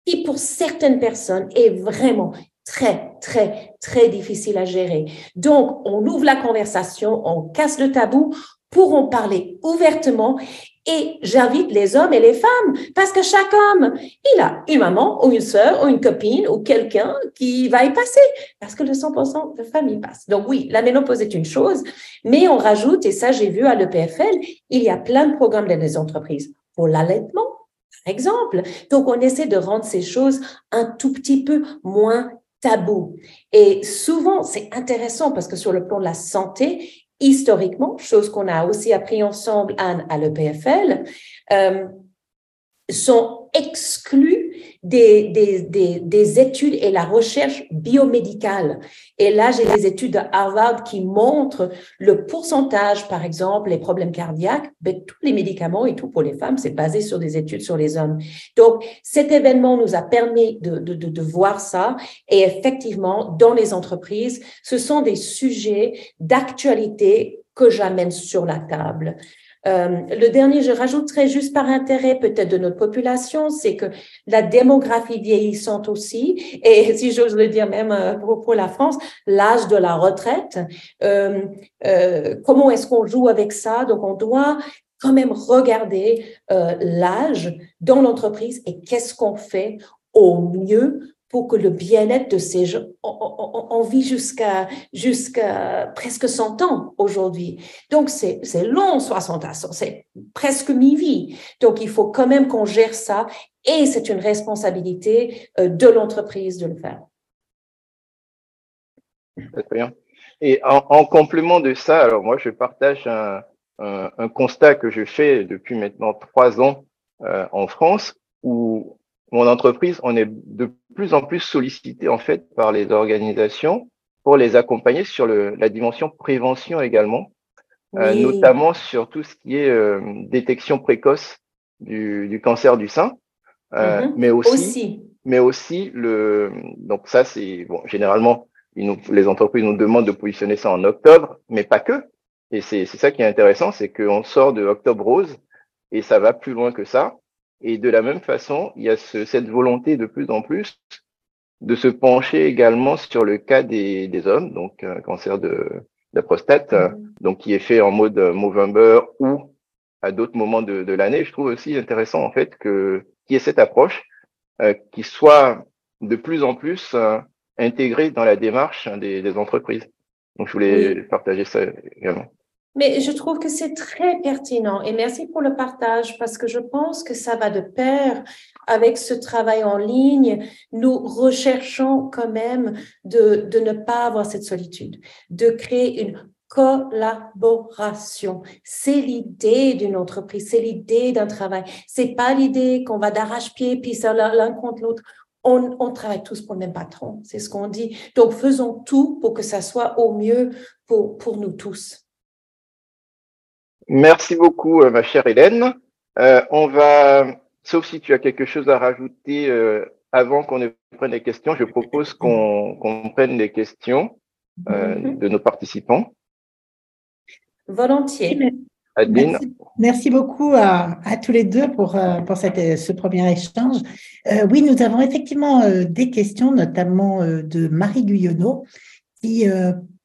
qui pour certaines personnes est vraiment très, très, très difficile à gérer. Donc, on ouvre la conversation, on casse le tabou pour en parler ouvertement et j'invite les hommes et les femmes parce que chaque homme, il a une maman ou une sœur ou une copine ou quelqu'un qui va y passer parce que le 100% de famille passe. Donc oui, la ménopause est une chose, mais on rajoute, et ça j'ai vu à l'EPFL, il y a plein de programmes dans les entreprises pour l'allaitement, exemple. Donc, on essaie de rendre ces choses un tout petit peu moins tabou. Et souvent, c'est intéressant parce que sur le plan de la santé, historiquement, chose qu'on a aussi appris ensemble, Anne, à l'EPFL, euh, sont exclus des, des, des, des, études et la recherche biomédicale. Et là, j'ai des études de Harvard qui montrent le pourcentage, par exemple, les problèmes cardiaques, ben, tous les médicaments et tout pour les femmes, c'est basé sur des études sur les hommes. Donc, cet événement nous a permis de voir ça. Et effectivement, dans les entreprises, ce sont des sujets d'actualité que j'amène sur la table. Euh, le dernier, je rajouterais juste par intérêt peut-être de notre population, c'est que la démographie vieillissante aussi, et *laughs* si j'ose le dire même euh, pour, la France, l'âge de la retraite, euh, euh, comment est-ce qu'on joue avec ça? Donc on doit quand même regarder euh, l'âge dans l'entreprise et qu'est-ce qu'on fait au mieux pour que le bien-être de ces gens, on, vit jusqu'à presque 100 ans aujourd'hui. Donc, c'est long, 60 ans, c'est presque mi-vie. Donc, il faut quand même qu'on gère ça et c'est une responsabilité euh, de l'entreprise de le faire. Et en, complément de ça, alors moi, je partage un, un, constat que je fais depuis maintenant trois ans euh, en France où mon entreprise, on est de plus en plus sollicité en fait par les organisations pour les accompagner sur le, la dimension prévention également, euh, notamment sur tout ce qui est euh, détection précoce du, du, cancer du sein, euh, mm-hmm. mais aussi, mais aussi le donc ça c'est bon généralement nous, les entreprises nous demandent de positionner ça en octobre, mais pas que. Et c'est ça qui est intéressant, c'est qu'on sort de octobre rose et ça va plus loin que ça. Et de la même façon, il y a ce, cette volonté de plus en plus de se pencher également sur le cas des, des hommes, donc cancer de, la prostate, mm-hmm. donc qui est fait en mode Movember ou à d'autres moments de, de l'année. Je trouve aussi intéressant en fait que qu'il y ait cette approche qui soit de plus en plus intégrée dans la démarche des, des entreprises. Donc je voulais partager ça également. Mais je trouve que c'est très pertinent et merci pour le partage parce que je pense que ça va de pair avec ce travail en ligne. Nous recherchons quand même de, de ne pas avoir cette solitude, de créer une collaboration. C'est l'idée d'une entreprise, c'est l'idée d'un travail. C'est pas l'idée qu'on va d'arrache-pied puis ça l'un contre l'autre. On, on, travaille tous pour le même patron, c'est ce qu'on dit. Donc faisons tout pour que ça soit au mieux pour, pour nous tous. Merci beaucoup, euh, ma chère Hélène. Euh, on va, sauf si tu as quelque chose à rajouter euh, avant qu'on ne prenne les questions, je propose qu'on prenne les questions mhm. de nos participants. Volontiers. Adeline. Merci, beaucoup à, tous les deux pour, pour cette, ce premier échange. oui, nous avons effectivement des questions, notamment de Marie Guyonneau, qui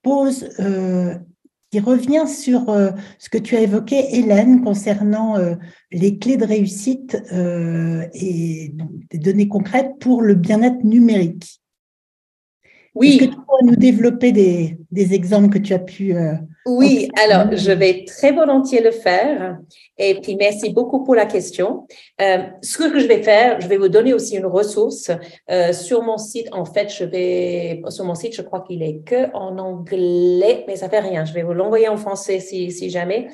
pose qui revient sur euh, ce que tu as évoqué, Hélène, concernant euh, les clés de réussite euh, et des données concrètes pour le bien-être numérique. Oui. Est-ce que tu pourrais nous développer des, des, exemples que tu as pu oui, alors je vais très volontiers le faire. Et puis merci beaucoup pour la question. Euh, ce que je vais faire, je vais vous donner aussi une ressource euh, sur mon site. En fait, je vais sur mon site, je crois qu'il est que en anglais, mais ça fait rien. Je vais vous l'envoyer en français si, si jamais.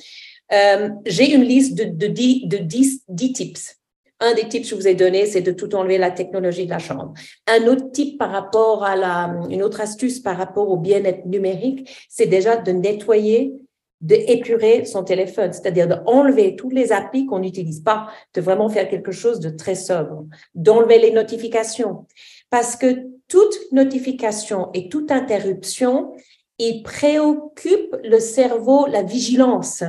Euh, J'ai une liste de, de, 10, de 10, 10 tips un des tips que je vous ai donné, c'est de tout enlever la technologie de la chambre. Un autre type par rapport à la, une autre astuce par rapport au bien-être numérique, c'est déjà de nettoyer, d'épurer son téléphone, c'est-à-dire d'enlever toutes les applis qu'on n'utilise pas, de vraiment faire quelque chose de très sobre, d'enlever les notifications. Parce que toute notification et toute interruption, il préoccupe le cerveau, la vigilance.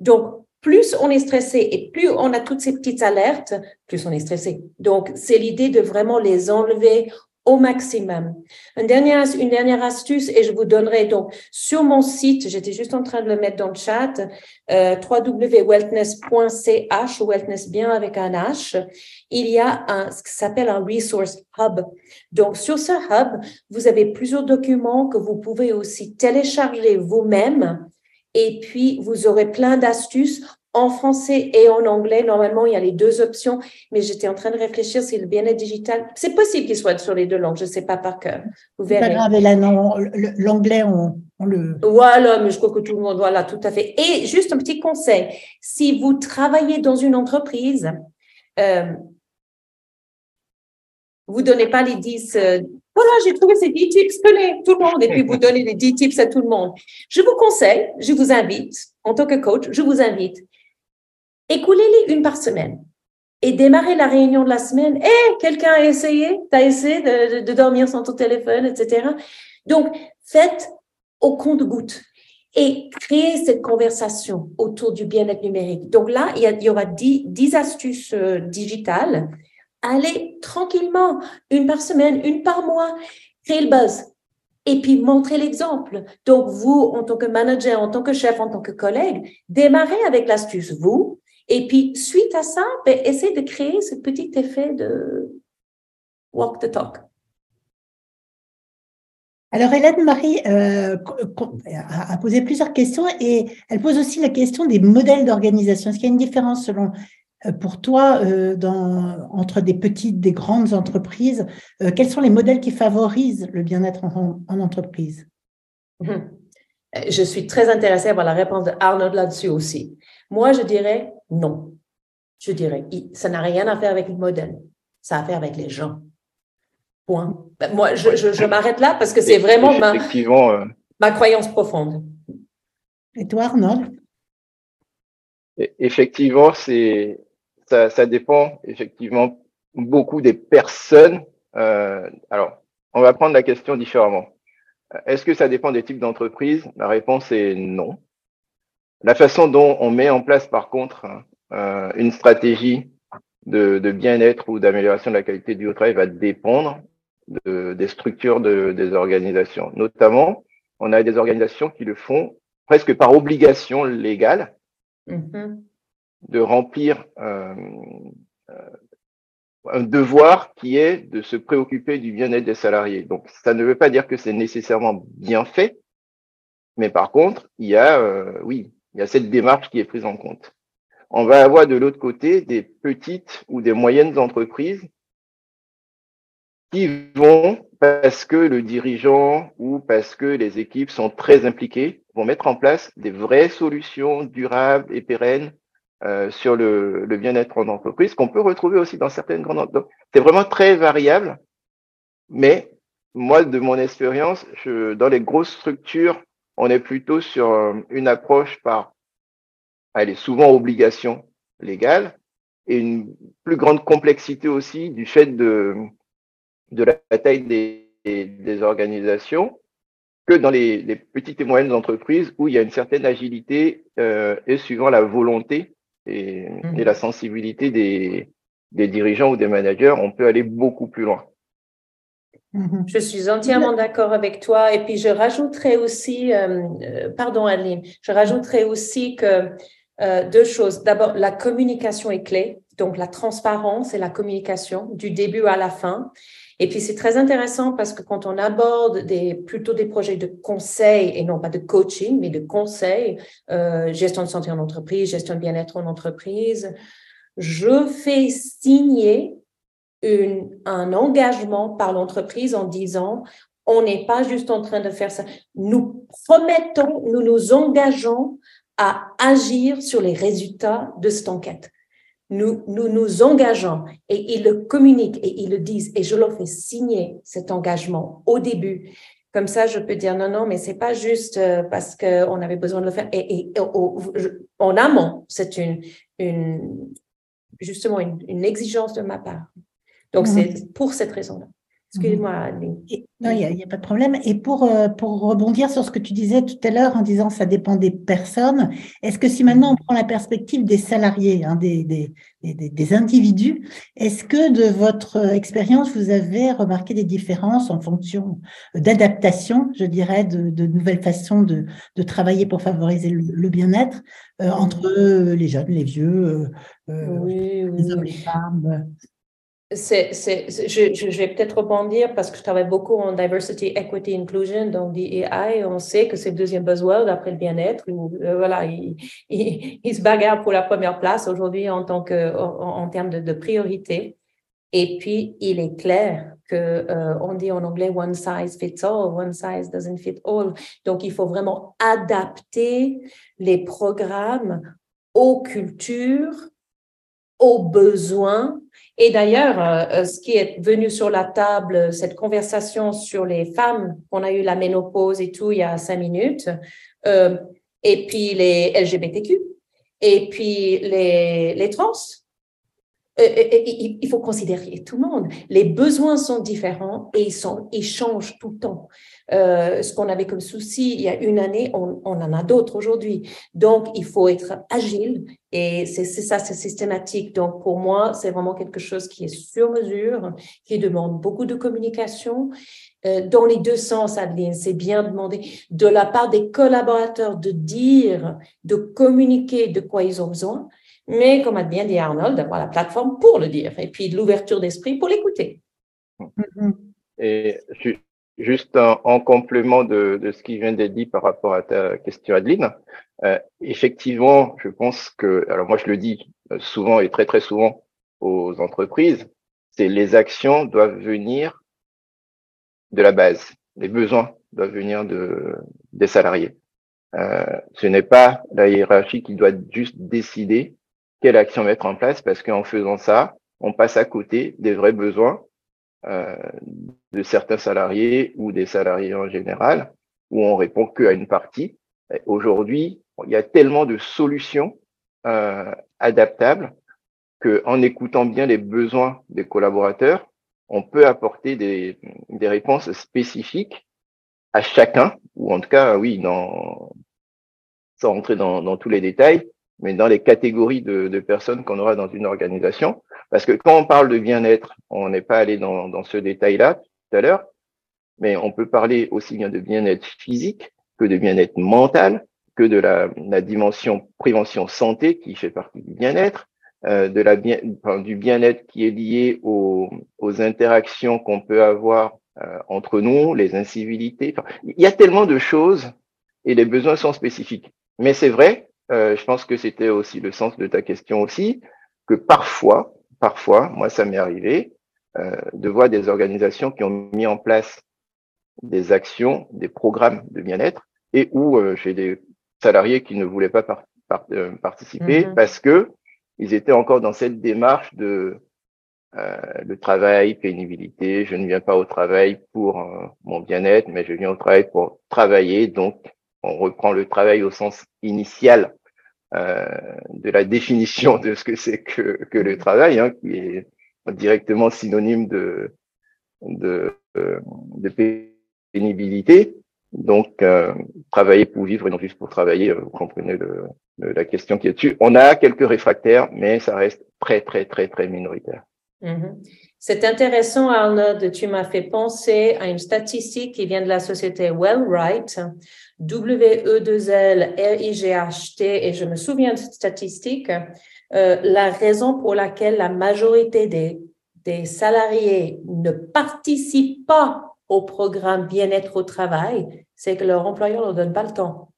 Donc, plus on est stressé et plus on a toutes ces petites alertes, plus on est stressé. Donc, c'est l'idée de vraiment les enlever au maximum. Une dernière, une dernière astuce, et je vous donnerai donc sur mon site, j'étais juste en train de le mettre dans le chat, euh, www.wellness.ch, wellness bien avec un H, il y a un, ce qui s'appelle un resource hub. Donc, sur ce hub, vous avez plusieurs documents que vous pouvez aussi télécharger vous-même et puis, vous aurez plein d'astuces en français et en anglais. Normalement, il y a les deux options, mais j'étais en train de réfléchir si le bien-être digital, c'est possible qu'il soit sur les deux langues, je ne sais pas par cœur. Vous verrez. Pas grave, là, non, l'anglais, on, le. Voilà, mais je crois que tout le monde, voilà, tout à fait. Et juste un petit conseil, si vous travaillez dans une entreprise, euh, vous donnez pas les 10, voilà, j'ai trouvé ces 10 tips, tenez, tout le monde, et puis vous donnez les 10 tips à tout le monde. Je vous conseille, je vous invite, en tant que coach, je vous invite, écoulez-les une par semaine et démarrez la réunion de la semaine. Hé, eh, quelqu'un a essayé, t'as essayé de, dormir sans ton téléphone, etc. Donc, faites au compte-goutte et créez cette conversation autour du bien-être numérique. Donc là, il y, aura 10, 10 astuces euh, digitales allez tranquillement, une par semaine, une par mois, créer le buzz. Et puis montrer l'exemple. Donc, vous, en tant que manager, en tant que chef, en tant que collègue, démarrez avec l'astuce, vous. Et puis, suite à ça, ben, essayez de créer ce petit effet de walk the talk. Alors, Hélène Marie euh, a posé plusieurs questions et elle pose aussi la question des modèles d'organisation. Est-ce qu'il y a une différence selon pour toi, euh, dans, entre des petites, des grandes entreprises, euh, quels sont les modèles qui favorisent le bien-être en, entreprise? Hum. Je suis très intéressée à voir la réponse de Arnold là-dessus aussi. Moi, je dirais non. Je dirais, ça n'a rien à faire avec le modèle. Ça a à faire avec les gens. Point. Ben, moi, je, je, m'arrête là parce que c'est vraiment ma, ma croyance profonde. Et toi, Arnold? Effectivement, c'est ça, dépend effectivement beaucoup des personnes. Euh, alors, on va prendre la question différemment. Est-ce que ça dépend des types d'entreprises? La réponse est non. La façon dont on met en place, par contre, euh, une stratégie de, bien-être ou d'amélioration de la qualité du travail va dépendre des structures des organisations. Notamment, on a des organisations qui le font presque par obligation légale mm-hmm. De remplir euh, un devoir qui est de se préoccuper du bien-être des salariés. Donc, ça ne veut pas dire que c'est nécessairement bien fait, mais par contre, il y a, euh, oui, il y a cette démarche qui est prise en compte. On va avoir de l'autre côté des petites ou des moyennes entreprises qui vont, parce que le dirigeant ou parce que les équipes sont très impliquées, vont mettre en place des vraies solutions durables et pérennes euh, sur le, bien-être en entreprise qu'on peut retrouver aussi dans certaines grandes entreprises. C'est vraiment très variable, mais moi, de mon expérience, dans les grosses structures, on est plutôt sur euh, une approche par, elle est souvent obligation légale et une plus grande complexité aussi du fait de, de la taille des, des organisations que dans les, les, petites et moyennes entreprises où il y a une certaine agilité euh, et suivant la volonté et, mmh. et la sensibilité des, des, dirigeants ou des managers, on peut aller beaucoup plus loin. Mmh. Je suis entièrement d'accord avec toi. Et puis, je rajouterais aussi, euh, euh, pardon Adeline, je rajouterais aussi que euh, deux choses. D'abord, la communication est clé. Donc, la transparence et la communication du début à la fin. Et puis, c'est très intéressant parce que quand on aborde plutôt des projets de conseil et non pas de coaching, mais de conseil, euh, gestion de santé en entreprise, gestion de bien-être en entreprise, je fais signer une, un engagement par l'entreprise en disant, on n'est pas juste en train de faire ça. Nous promettons, nous nous engageons à agir sur les résultats de cette enquête nous, nous nous engageons et ils le communiquent et ils le disent et je leur fais signer cet engagement au début. Comme ça, je peux dire non, non, mais c'est pas juste euh, parce qu'on avait besoin de le faire. Et, en amont, c'est une, une, justement une, une, exigence de ma part. Donc, mhm. c'est pour cette raison-là. Excuse-moi, Non, il n'y a, pas de problème. Et pour, euh, pour rebondir sur ce que tu disais tout à l'heure en disant ça dépend des personnes, est-ce que si maintenant on prend la perspective des salariés, hein, des, des, des, individus, est-ce que de votre expérience, vous avez remarqué des différences en fonction d'adaptation, je dirais, de, de, nouvelles façons de, de travailler pour favoriser le, bien-être euh, entre les jeunes, les vieux, euh, les hommes, les femmes c'est, c'est, je, vais peut-être rebondir parce que je travaille beaucoup en diversity, equity, inclusion, donc DEI. On sait que c'est le deuxième buzzword après le bien-être. Euh, voilà, il, *laughs* il, se bagarre pour la première place aujourd'hui en tant que, en, termes de, de, priorité. Et puis, il est clair que euh, on dit en anglais one size fits all, one size doesn't fit all. Donc, il faut vraiment adapter les programmes aux cultures, aux besoins et d'ailleurs, euh, euh, ce qui est venu sur la table, cette conversation sur les femmes, on a eu la ménopause et tout il y a cinq minutes, euh, et puis les LGBTQ, et puis les, les trans. il faut considérer tout le monde. Les besoins sont différents et ils changent tout le temps. Euh, ce qu'on avait comme souci il y a une année, on, en a d'autres aujourd'hui. Donc, il faut être agile et c'est ça, c'est systématique. Donc, pour moi, c'est vraiment quelque chose qui est sur mesure, qui demande beaucoup de communication. Euh, dans les deux sens, Adeline, c'est bien demandé de la part des collaborateurs de dire, de communiquer de quoi ils ont besoin, mais comme a bien dit Arnold, d'avoir la plateforme pour le dire et puis de l'ouverture d'esprit pour l'écouter. Et je, Juste en, complément de, de, ce qui vient d'être dit par rapport à ta question, Adeline, euh, effectivement, je pense que, alors moi je le dis euh, souvent et très très souvent aux entreprises, c'est les actions doivent venir de la base, les besoins doivent venir de, des salariés. Euh, ce n'est pas la hiérarchie qui doit juste décider quelle action mettre en place parce qu'en faisant ça, on passe à côté des vrais besoins de certains salariés ou des salariés en général, où on répond qu'à une partie. Aujourd'hui, il y a tellement de solutions euh, adaptables qu'en écoutant bien les besoins des collaborateurs, on peut apporter des, des réponses spécifiques à chacun, ou en tout cas, oui, dans, sans rentrer dans, dans tous les détails, mais dans les catégories de personnes qu'on aura dans une organisation. Parce que quand on parle de bien-être, on n'est pas allé dans, dans ce détail-là, tout à l'heure, mais on peut parler aussi bien de bien-être physique que de bien-être mental, que de la, la, dimension prévention santé qui fait partie du bien-être, euh, de la bien, du bien-être qui est lié aux, aux interactions qu'on peut avoir euh, entre nous, les incivilités. Enfin, il y a tellement de choses et les besoins sont spécifiques. Mais c'est vrai, euh, je pense que c'était aussi le sens de ta question aussi, que parfois, parfois, moi ça m'est arrivé euh, de voir des organisations qui ont mis en place des actions, des programmes de bien-être et où euh, j'ai des salariés qui ne voulaient pas par, par, euh, participer mm-hmm. parce que ils étaient encore dans cette démarche de euh, le travail, pénibilité. Je ne viens pas au travail pour euh, mon bien-être, mais je viens au travail pour travailler. Donc, on reprend le travail au sens initial euh, de la définition de ce que c'est que, que le travail, hein, qui est directement synonyme de, de, euh, de pénibilité. Donc, euh, travailler pour vivre et non juste pour travailler, euh, vous comprenez le, le, la question qui est dessus. On a quelques réfractaires, mais ça reste très, très, très, très minoritaire. Mm-hmm. C'est intéressant, Arnaud, tu m'as fait penser à une statistique qui vient de la société Wellwright, W-E-2-L-R-I-G-H-T, et je me souviens de cette statistique, euh, la raison pour laquelle la majorité des, des salariés ne participent pas au programme bien-être au travail, c'est que leur employeur ne leur donne pas le temps.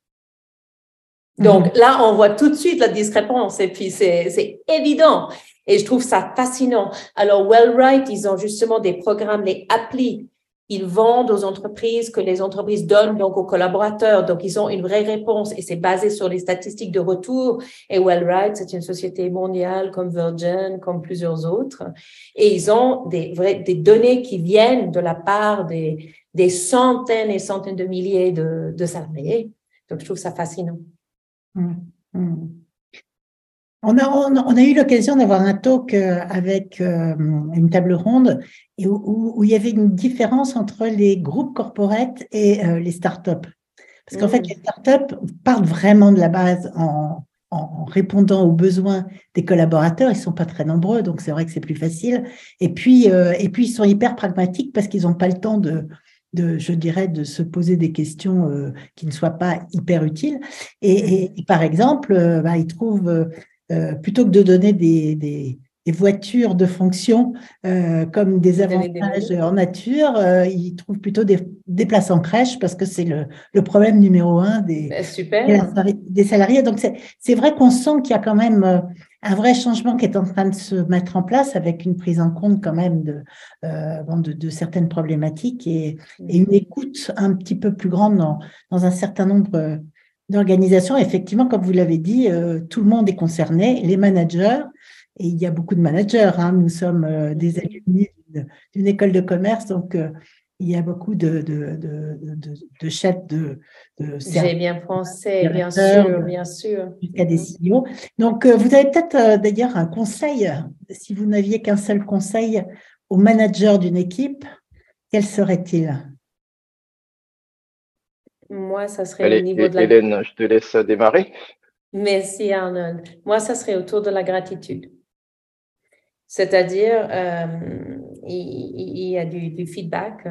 Donc mm-hmm. là, on voit tout de suite la discrépance et puis c'est évident. Et je trouve ça fascinant. Alors, Wellwright, ils ont justement des programmes, des applis. Ils vendent aux entreprises que les entreprises donnent donc aux collaborateurs. Donc, ils ont une vraie réponse et c'est basé sur les statistiques de retour. Et Wellwright, c'est une société mondiale comme Virgin, comme plusieurs autres. Et ils ont des, vrais, des données qui viennent de la part des, des centaines et centaines de milliers de, de salariés. Donc, je trouve ça fascinant. Mmh. Mmh. On a, on, a eu l'occasion d'avoir un talk euh, avec euh, une table ronde et où, il y avait une différence entre les groupes corporates et euh, les startups. Parce qu'en fait, mmh. les startups partent vraiment de la base en, en répondant aux besoins des collaborateurs. Ils sont pas très nombreux, donc c'est vrai que c'est plus facile. Et puis, et puis, ils sont hyper pragmatiques parce qu'ils n'ont pas le temps de, de, je dirais, de se poser des questions qui ne soient pas hyper utiles. Et, et, par exemple, bah, ils trouvent euh, plutôt que de donner des, des, des voitures de fonction euh, comme des avantages en nature, euh, ils trouvent plutôt des, des, places en crèche parce que c'est le, le, problème numéro un des, ben, Super. des salariés. Donc c'est vrai qu'on sent qu'il y a quand même un vrai changement qui est en train de se mettre en place avec une prise en compte quand même de, euh, bon, de, de, certaines problématiques et, et, une écoute un petit peu plus grande dans, dans un certain nombre d'organisation. Effectivement, comme vous l'avez dit, euh, tout le monde est concerné, les managers, et il y a beaucoup de managers. Hein. Nous sommes euh, des alumni d'une école de commerce, donc euh, il y a beaucoup de, de, de, de, de chefs de, de J'ai bien pensé, bien sûr, bien sûr. Jusqu'à des CEO. Donc, vous avez peut-être d'ailleurs un conseil, si vous n'aviez qu'un seul conseil au manager d'une équipe, quel serait-il? Moi, ça serait au niveau de la... Hélène, je te laisse démarrer. Merci Arnold. Moi, ça serait autour de la gratitude. C'est-à-dire, euh, il, y a du, feedback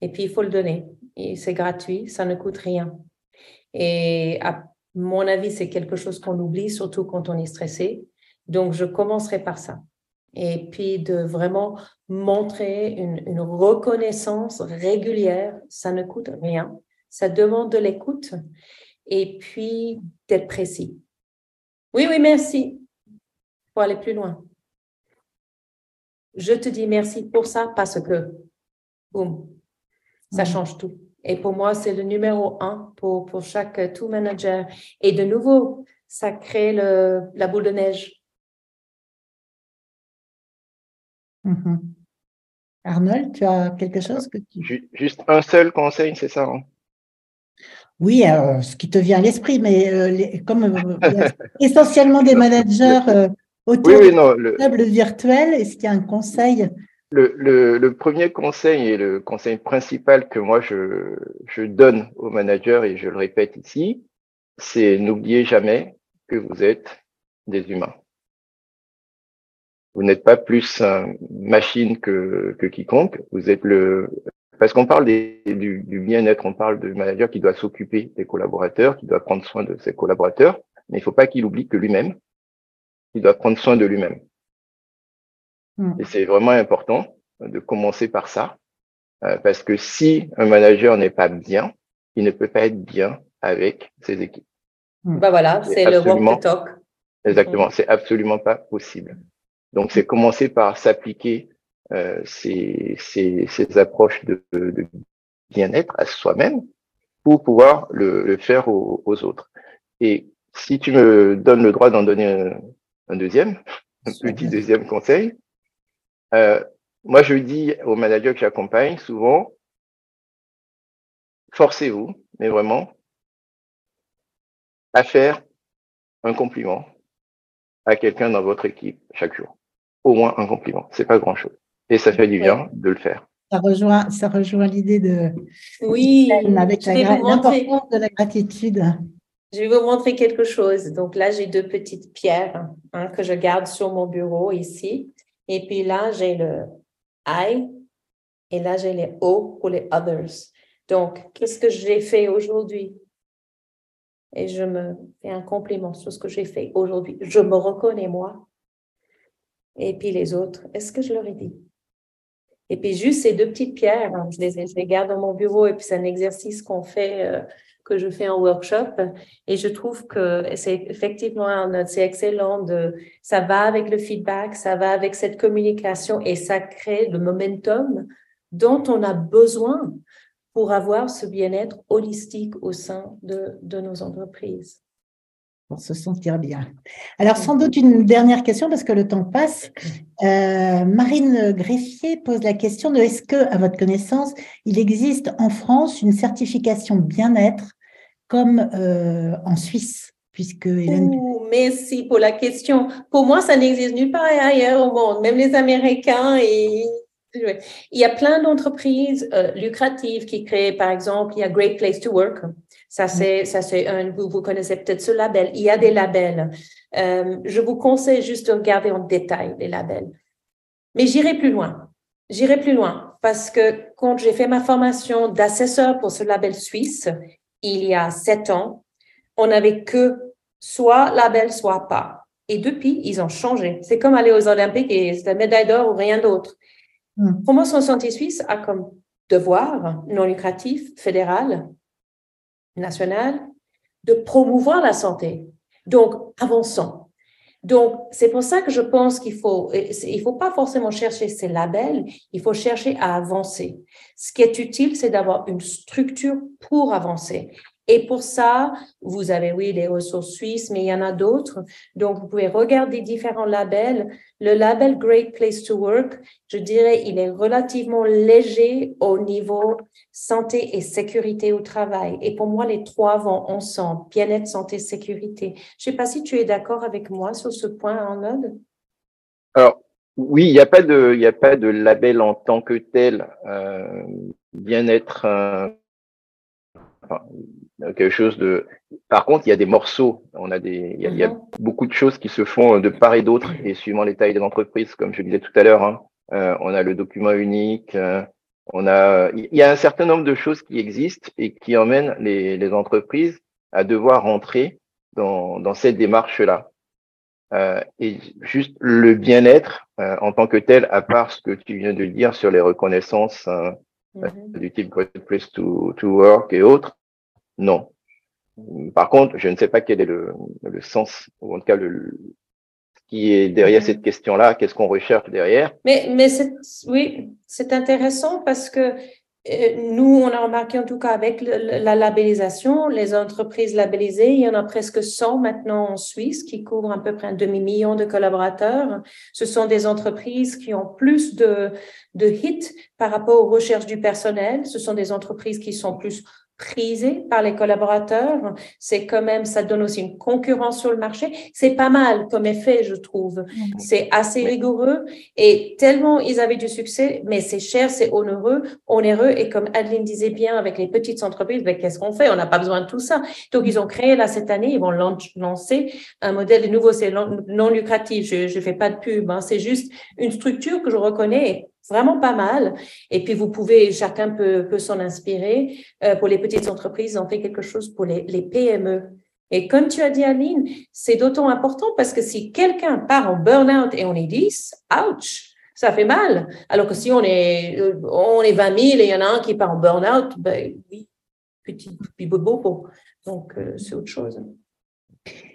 et puis il faut le donner. C'est gratuit, ça ne coûte rien. Et à mon avis, c'est quelque chose qu'on oublie, surtout quand on est stressé. Donc, je commencerai par ça. Et puis de vraiment montrer une, une reconnaissance régulière, ça ne coûte rien. Ça demande de l'écoute et puis d'être précis. Oui, oui, merci. Pour aller plus loin. Je te dis merci pour ça parce que, boum, ça mm. change tout. Et pour moi, c'est le numéro un pour, pour chaque tout manager. Et de nouveau, ça crée le, la boule de neige. Mm-hmm. Arnold, tu as quelque chose que tu... Juste un seul conseil, c'est ça. Hein? Oui, ce qui te vient à l'esprit, mais euh, comme euh, essentiellement des *laughs* managers euh, autour oui, de table virtuelle, est-ce qu'il y a un conseil? Le, le, le, premier conseil et le conseil principal que moi je, je donne aux managers, et je le répète ici, c'est n'oubliez jamais que vous êtes des humains. Vous n'êtes pas plus machine que, que quiconque, vous êtes le, parce qu'on parle du, du bien-être, on parle de manager qui doit s'occuper des collaborateurs, qui doit prendre soin de ses collaborateurs, mais il ne faut pas qu'il oublie que lui-même, il doit prendre soin de lui-même. Mm. Et c'est vraiment important de commencer par ça, euh, parce que si un manager n'est pas bien, il ne peut pas être bien avec ses équipes. Bah voilà, c'est le walk talk. Exactement, mm. c'est absolument pas possible. Donc c'est commencer par s'appliquer ces, ces, ces, approches de, de bien-être à soi-même pour pouvoir le, le faire aux, aux, autres. Et si tu me donnes le droit d'en donner un, un, deuxième, un petit deuxième conseil, euh, moi je dis aux managers que j'accompagne souvent, forcez-vous, mais vraiment, à faire un compliment à quelqu'un dans votre équipe chaque jour. Au moins un compliment. C'est pas grand chose. Et ça fait du bien de le faire. Ça rejoint, ça rejoint l'idée de. Oui, avec l'importance de la gratitude. Je vais vous montrer quelque chose. Donc là, j'ai deux petites pierres hein, que je garde sur mon bureau ici. Et puis là, j'ai le I et là, j'ai les O pour les others. Donc, qu'est-ce que j'ai fait aujourd'hui? Et je me fais un compliment sur ce que j'ai fait aujourd'hui. Je me reconnais moi. Et puis les autres, est-ce que je leur ai dit? Et puis juste ces deux petites pierres, hein, je, les, garde dans mon bureau et puis c'est un exercice qu'on fait, euh, que je fais en workshop. Et je trouve que c'est effectivement, c'est excellent. De, ça va avec le feedback, ça va avec cette communication et ça crée le momentum dont on a besoin pour avoir ce bien-être holistique au sein de nos entreprises pour se sentir bien. Alors, sans doute une dernière question, parce que le temps passe. Euh, Marine Greffier pose la question de est-ce que, à votre connaissance, il existe en France une certification bien-être comme euh, en Suisse puisque Hélène... merci pour la question. Pour moi, ça n'existe nulle part ailleurs au monde, même les Américains et il y a plein d'entreprises euh, lucratives qui créent, par exemple, il y a Great Place to Work. Ça, mm. c'est, ça, c'est un, vous, vous connaissez peut-être ce label. Il y a des labels. Euh, je vous conseille juste de regarder en détail les labels. Mais j'irai plus loin. J'irai plus loin parce que quand j'ai fait ma formation d'assesseur pour ce label suisse, il y a sept ans, on n'avait que soit label, soit pas. Et depuis, ils ont changé. C'est comme aller aux Olympiques et c'est la médaille d'or ou rien d'autre. Promotion Santé Suisse a comme devoir non lucratif fédéral, national, de promouvoir la santé. Donc, avançons. Donc, c'est pour ça que je pense qu'il faut, il faut pas forcément chercher ces labels, il faut chercher à avancer. Ce qui est utile, c'est d'avoir une structure pour avancer. Et pour ça, vous avez, oui, les ressources suisses, mais il y en a d'autres. Donc, vous pouvez regarder différents labels. Le label Great Place to Work, je dirais, il est relativement léger au niveau santé et sécurité au travail. Et pour moi, les trois vont ensemble, bien-être, santé, sécurité. Je ne sais pas si tu es d'accord avec moi sur ce point, Arnaud. Alors, oui, il n'y a pas de, il a pas de label en tant que tel. Euh, bien-être, euh, quelque chose de. Par contre, il y a des morceaux. On a des, il y a, mhm. beaucoup de choses qui se font de part et d'autre et suivant les tailles des entreprises, comme je disais tout à l'heure. Hein, euh, on a le document unique. Euh, on a, il y a un certain nombre de choses qui existent et qui emmènent les, les entreprises à devoir rentrer dans, dans cette démarche-là. Euh, et juste le bien-être euh, en tant que tel, à part ce que tu viens de dire sur les reconnaissances mhm. du type Great Place to, to Work et autres, non. Par contre, je ne sais pas quel est le, sens, en tout cas le, ce qui est derrière cette question-là, qu'est-ce qu'on recherche derrière. Mais, mais oui, c'est intéressant parce que euh, nous, on a remarqué en tout cas avec la labellisation, les entreprises labellisées, il y en a presque 100 maintenant en Suisse qui couvrent à peu près un demi-million de collaborateurs. Ce sont des entreprises qui ont plus de, de hits par rapport aux recherches du personnel. Ce sont des entreprises qui sont plus prisé par les collaborateurs. C'est quand même, ça donne aussi une concurrence sur le marché. C'est pas mal comme effet, je trouve. C'est assez rigoureux et tellement ils avaient du succès, mais c'est cher, c'est onéreux, onéreux. Et comme Adeline disait bien, avec les petites entreprises, ben, qu'est-ce qu'on fait? On n'a pas besoin de tout ça. Donc, ils ont créé là cette année, ils vont lancer un modèle de nouveau, c'est non lucratif. Je ne fais pas de pub, hein. c'est juste une structure que je reconnais vraiment pas mal. Et puis, vous pouvez, chacun peut, peut s'en inspirer. Euh, pour les petites entreprises, on fait quelque chose pour les, les PME. Et comme tu as dit, Aline, c'est d'autant important parce que si quelqu'un part en burn-out et on est 10, ouch, ça fait mal. Alors que si on est, euh, on est 20 000 et il y en a un qui part en burn-out, ben oui, petit, petit bobo. Donc, euh, c'est autre chose.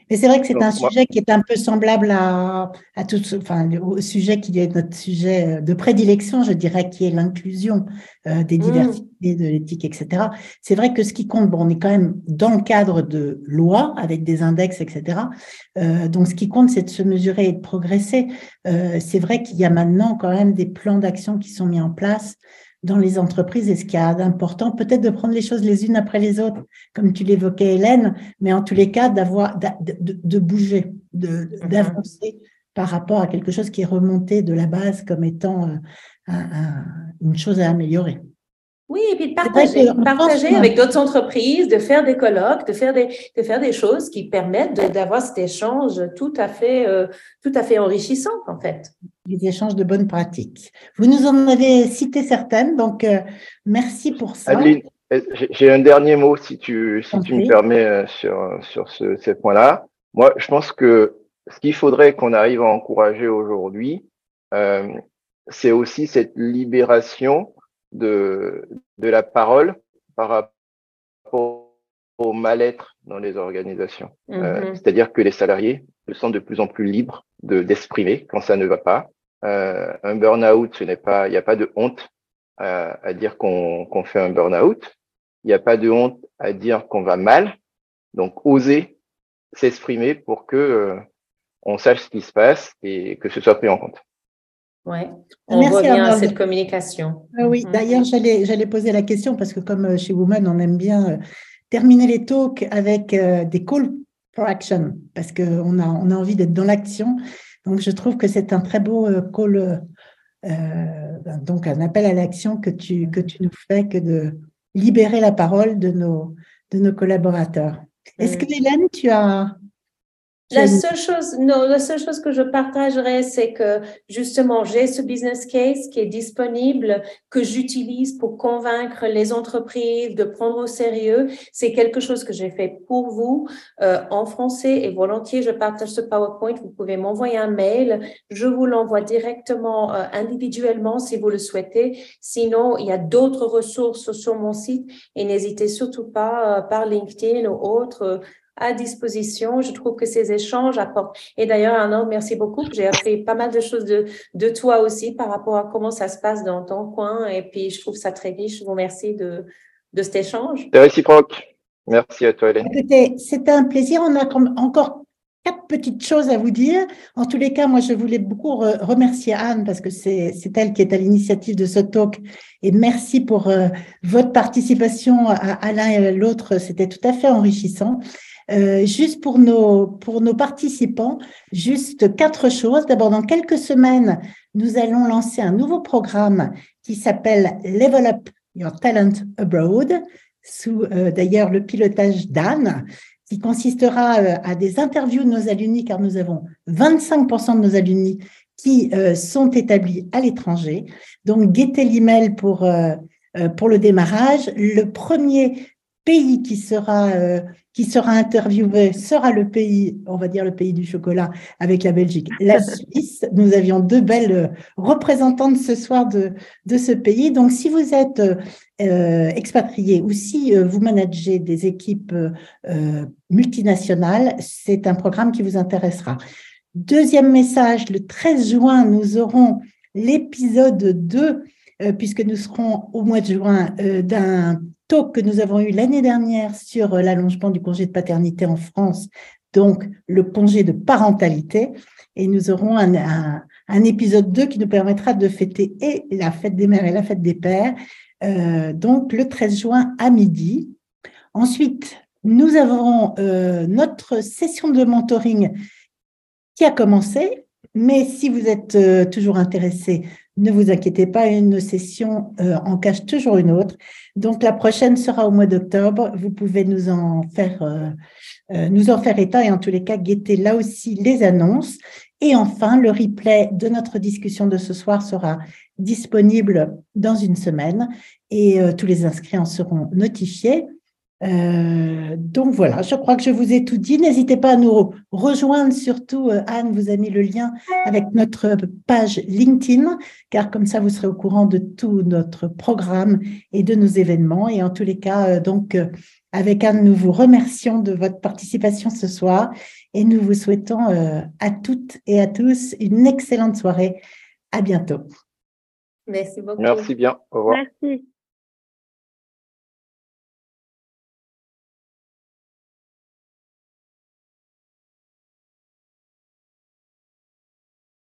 Mais c'est vrai que c'est un sujet qui est un peu semblable à, à tout, enfin, au sujet qui est notre sujet de prédilection, je dirais, qui est l'inclusion euh, des mmh. diversités, de l'éthique, etc. C'est vrai que ce qui compte, bon, on est quand même dans le cadre de lois avec des index, etc. Euh, donc, ce qui compte, c'est de se mesurer et de progresser. Euh, c'est vrai qu'il y a maintenant quand même des plans d'action qui sont mis en place dans les entreprises et ce qu'il y a d'important, peut-être de prendre les choses les unes après les autres, comme tu l'évoquais, Hélène, mais en tous les cas, d'avoir, de, bouger, mm-hmm. d'avancer par rapport à quelque chose qui est remonté de la base comme étant euh, une chose à améliorer. Oui, et puis de partager, partager avec d'autres entreprises, de faire des colloques, de faire des, de faire des choses qui permettent d'avoir cet échange tout à fait, euh, tout à fait enrichissant, en fait. Des échanges de bonnes pratiques. Vous nous en avez cité certaines, donc euh, merci pour ça. Adeline, j'ai un dernier mot, si tu, si tu me permets, euh, sur, sur ce, ces points-là. Moi, je pense que ce qu'il faudrait qu'on arrive à encourager aujourd'hui, c'est aussi cette libération de, de la parole par rapport au mal-être dans les organisations. Euh, mm-hmm. C'est-à-dire que les salariés se sentent de plus en plus libres de d'exprimer quand ça ne va pas. Euh, un burn-out, ce n'est pas, il n'y a pas de honte à, à dire qu'on fait un burn-out. Il n'y a pas de honte à dire qu'on va mal. Donc, oser s'exprimer pour que euh, on sache ce qui se passe et que ce soit pris en compte. Oui, on revient à cette communication. Ah oui, mm-hmm. d'ailleurs, j'allais, j'allais poser la question parce que comme euh, chez Women, on aime bien terminer les talks avec euh, des calls for action parce qu'on a, on a envie d'être dans l'action. Donc, je trouve que c'est un très beau call, donc un appel à l'action que tu, que tu nous fais, que de libérer la parole de nos, de nos collaborateurs. Est-ce que. Hélène, tu as la seule chose, non, la seule chose que je partagerais, c'est que justement, j'ai ce business case qui est disponible, que j'utilise pour convaincre les entreprises de prendre au sérieux. C'est quelque chose que j'ai fait pour vous euh, en français et volontiers, je partage ce PowerPoint. Vous pouvez m'envoyer un mail. Je vous l'envoie directement, euh, individuellement, si vous le souhaitez. Sinon, il y a d'autres ressources sur mon site et n'hésitez surtout pas euh, par LinkedIn ou autre à disposition. Je trouve que ces échanges apportent. Et d'ailleurs, Arnaud, merci beaucoup. J'ai appris pas mal de choses de, de toi aussi par rapport à comment ça se passe dans ton coin. Et puis, je trouve ça très riche. Je vous remercie de, de cet échange. C'est réciproque. Merci à toi, Hélène. C'était un plaisir. On a encore quatre petites choses à vous dire. En tous les cas, moi, je voulais beaucoup remercier Anne parce que c'est elle qui est à l'initiative de ce talk. Et merci pour euh, votre participation à, à l'un et à l'autre. C'était tout à fait enrichissant. Euh, juste pour nos, pour nos participants, juste quatre choses. D'abord, dans quelques semaines, nous allons lancer un nouveau programme qui s'appelle Level Up Your Talent Abroad, sous euh, d'ailleurs le pilotage d'Anne, qui consistera euh, à des interviews de nos alumni, car nous avons 25% de nos alumni qui sont établis à l'étranger. Donc, guettez l'email pour, pour le démarrage. Le premier pays qui sera qui sera interviewé sera le pays, on va dire le pays du chocolat avec la Belgique, la *laughs* Suisse. Nous avions deux belles représentantes ce soir de, de ce pays. Donc, si vous êtes euh, expatrié ou si euh, vous managez des équipes euh, multinationales, c'est un programme qui vous intéressera. Deuxième message, le 13 juin, nous aurons l'épisode 2 puisque nous serons au mois de juin d'un talk que nous avons eu l'année dernière sur euh, l'allongement du congé de paternité en France, donc le congé de parentalité. Et nous aurons un, épisode 2 qui nous permettra de fêter et la fête des mères et la fête des pères, euh, donc le 13 juin à midi. Ensuite, nous avons euh, notre session de mentoring qui a commencé, mais si vous êtes toujours intéressé, ne vous inquiétez pas, une session euh, en cache toujours une autre. Donc la prochaine sera au mois d'octobre. Vous pouvez nous en faire euh, euh, nous en faire état et en tous les cas guetter là aussi les annonces. Et enfin, le replay de notre discussion de ce soir sera disponible dans une semaine et tous les inscrits en seront notifiés. Euh, donc voilà, je crois que je vous ai tout dit. N'hésitez pas à nous rejoindre, surtout euh, Anne vous a mis le lien avec notre page LinkedIn, car comme ça vous serez au courant de tout notre programme et de nos événements. Et en tous les cas, euh, donc avec Anne, nous vous remercions de votre participation ce soir et nous vous souhaitons à toutes et à tous une excellente soirée. À bientôt. Merci beaucoup. Merci bien. Au revoir. Merci.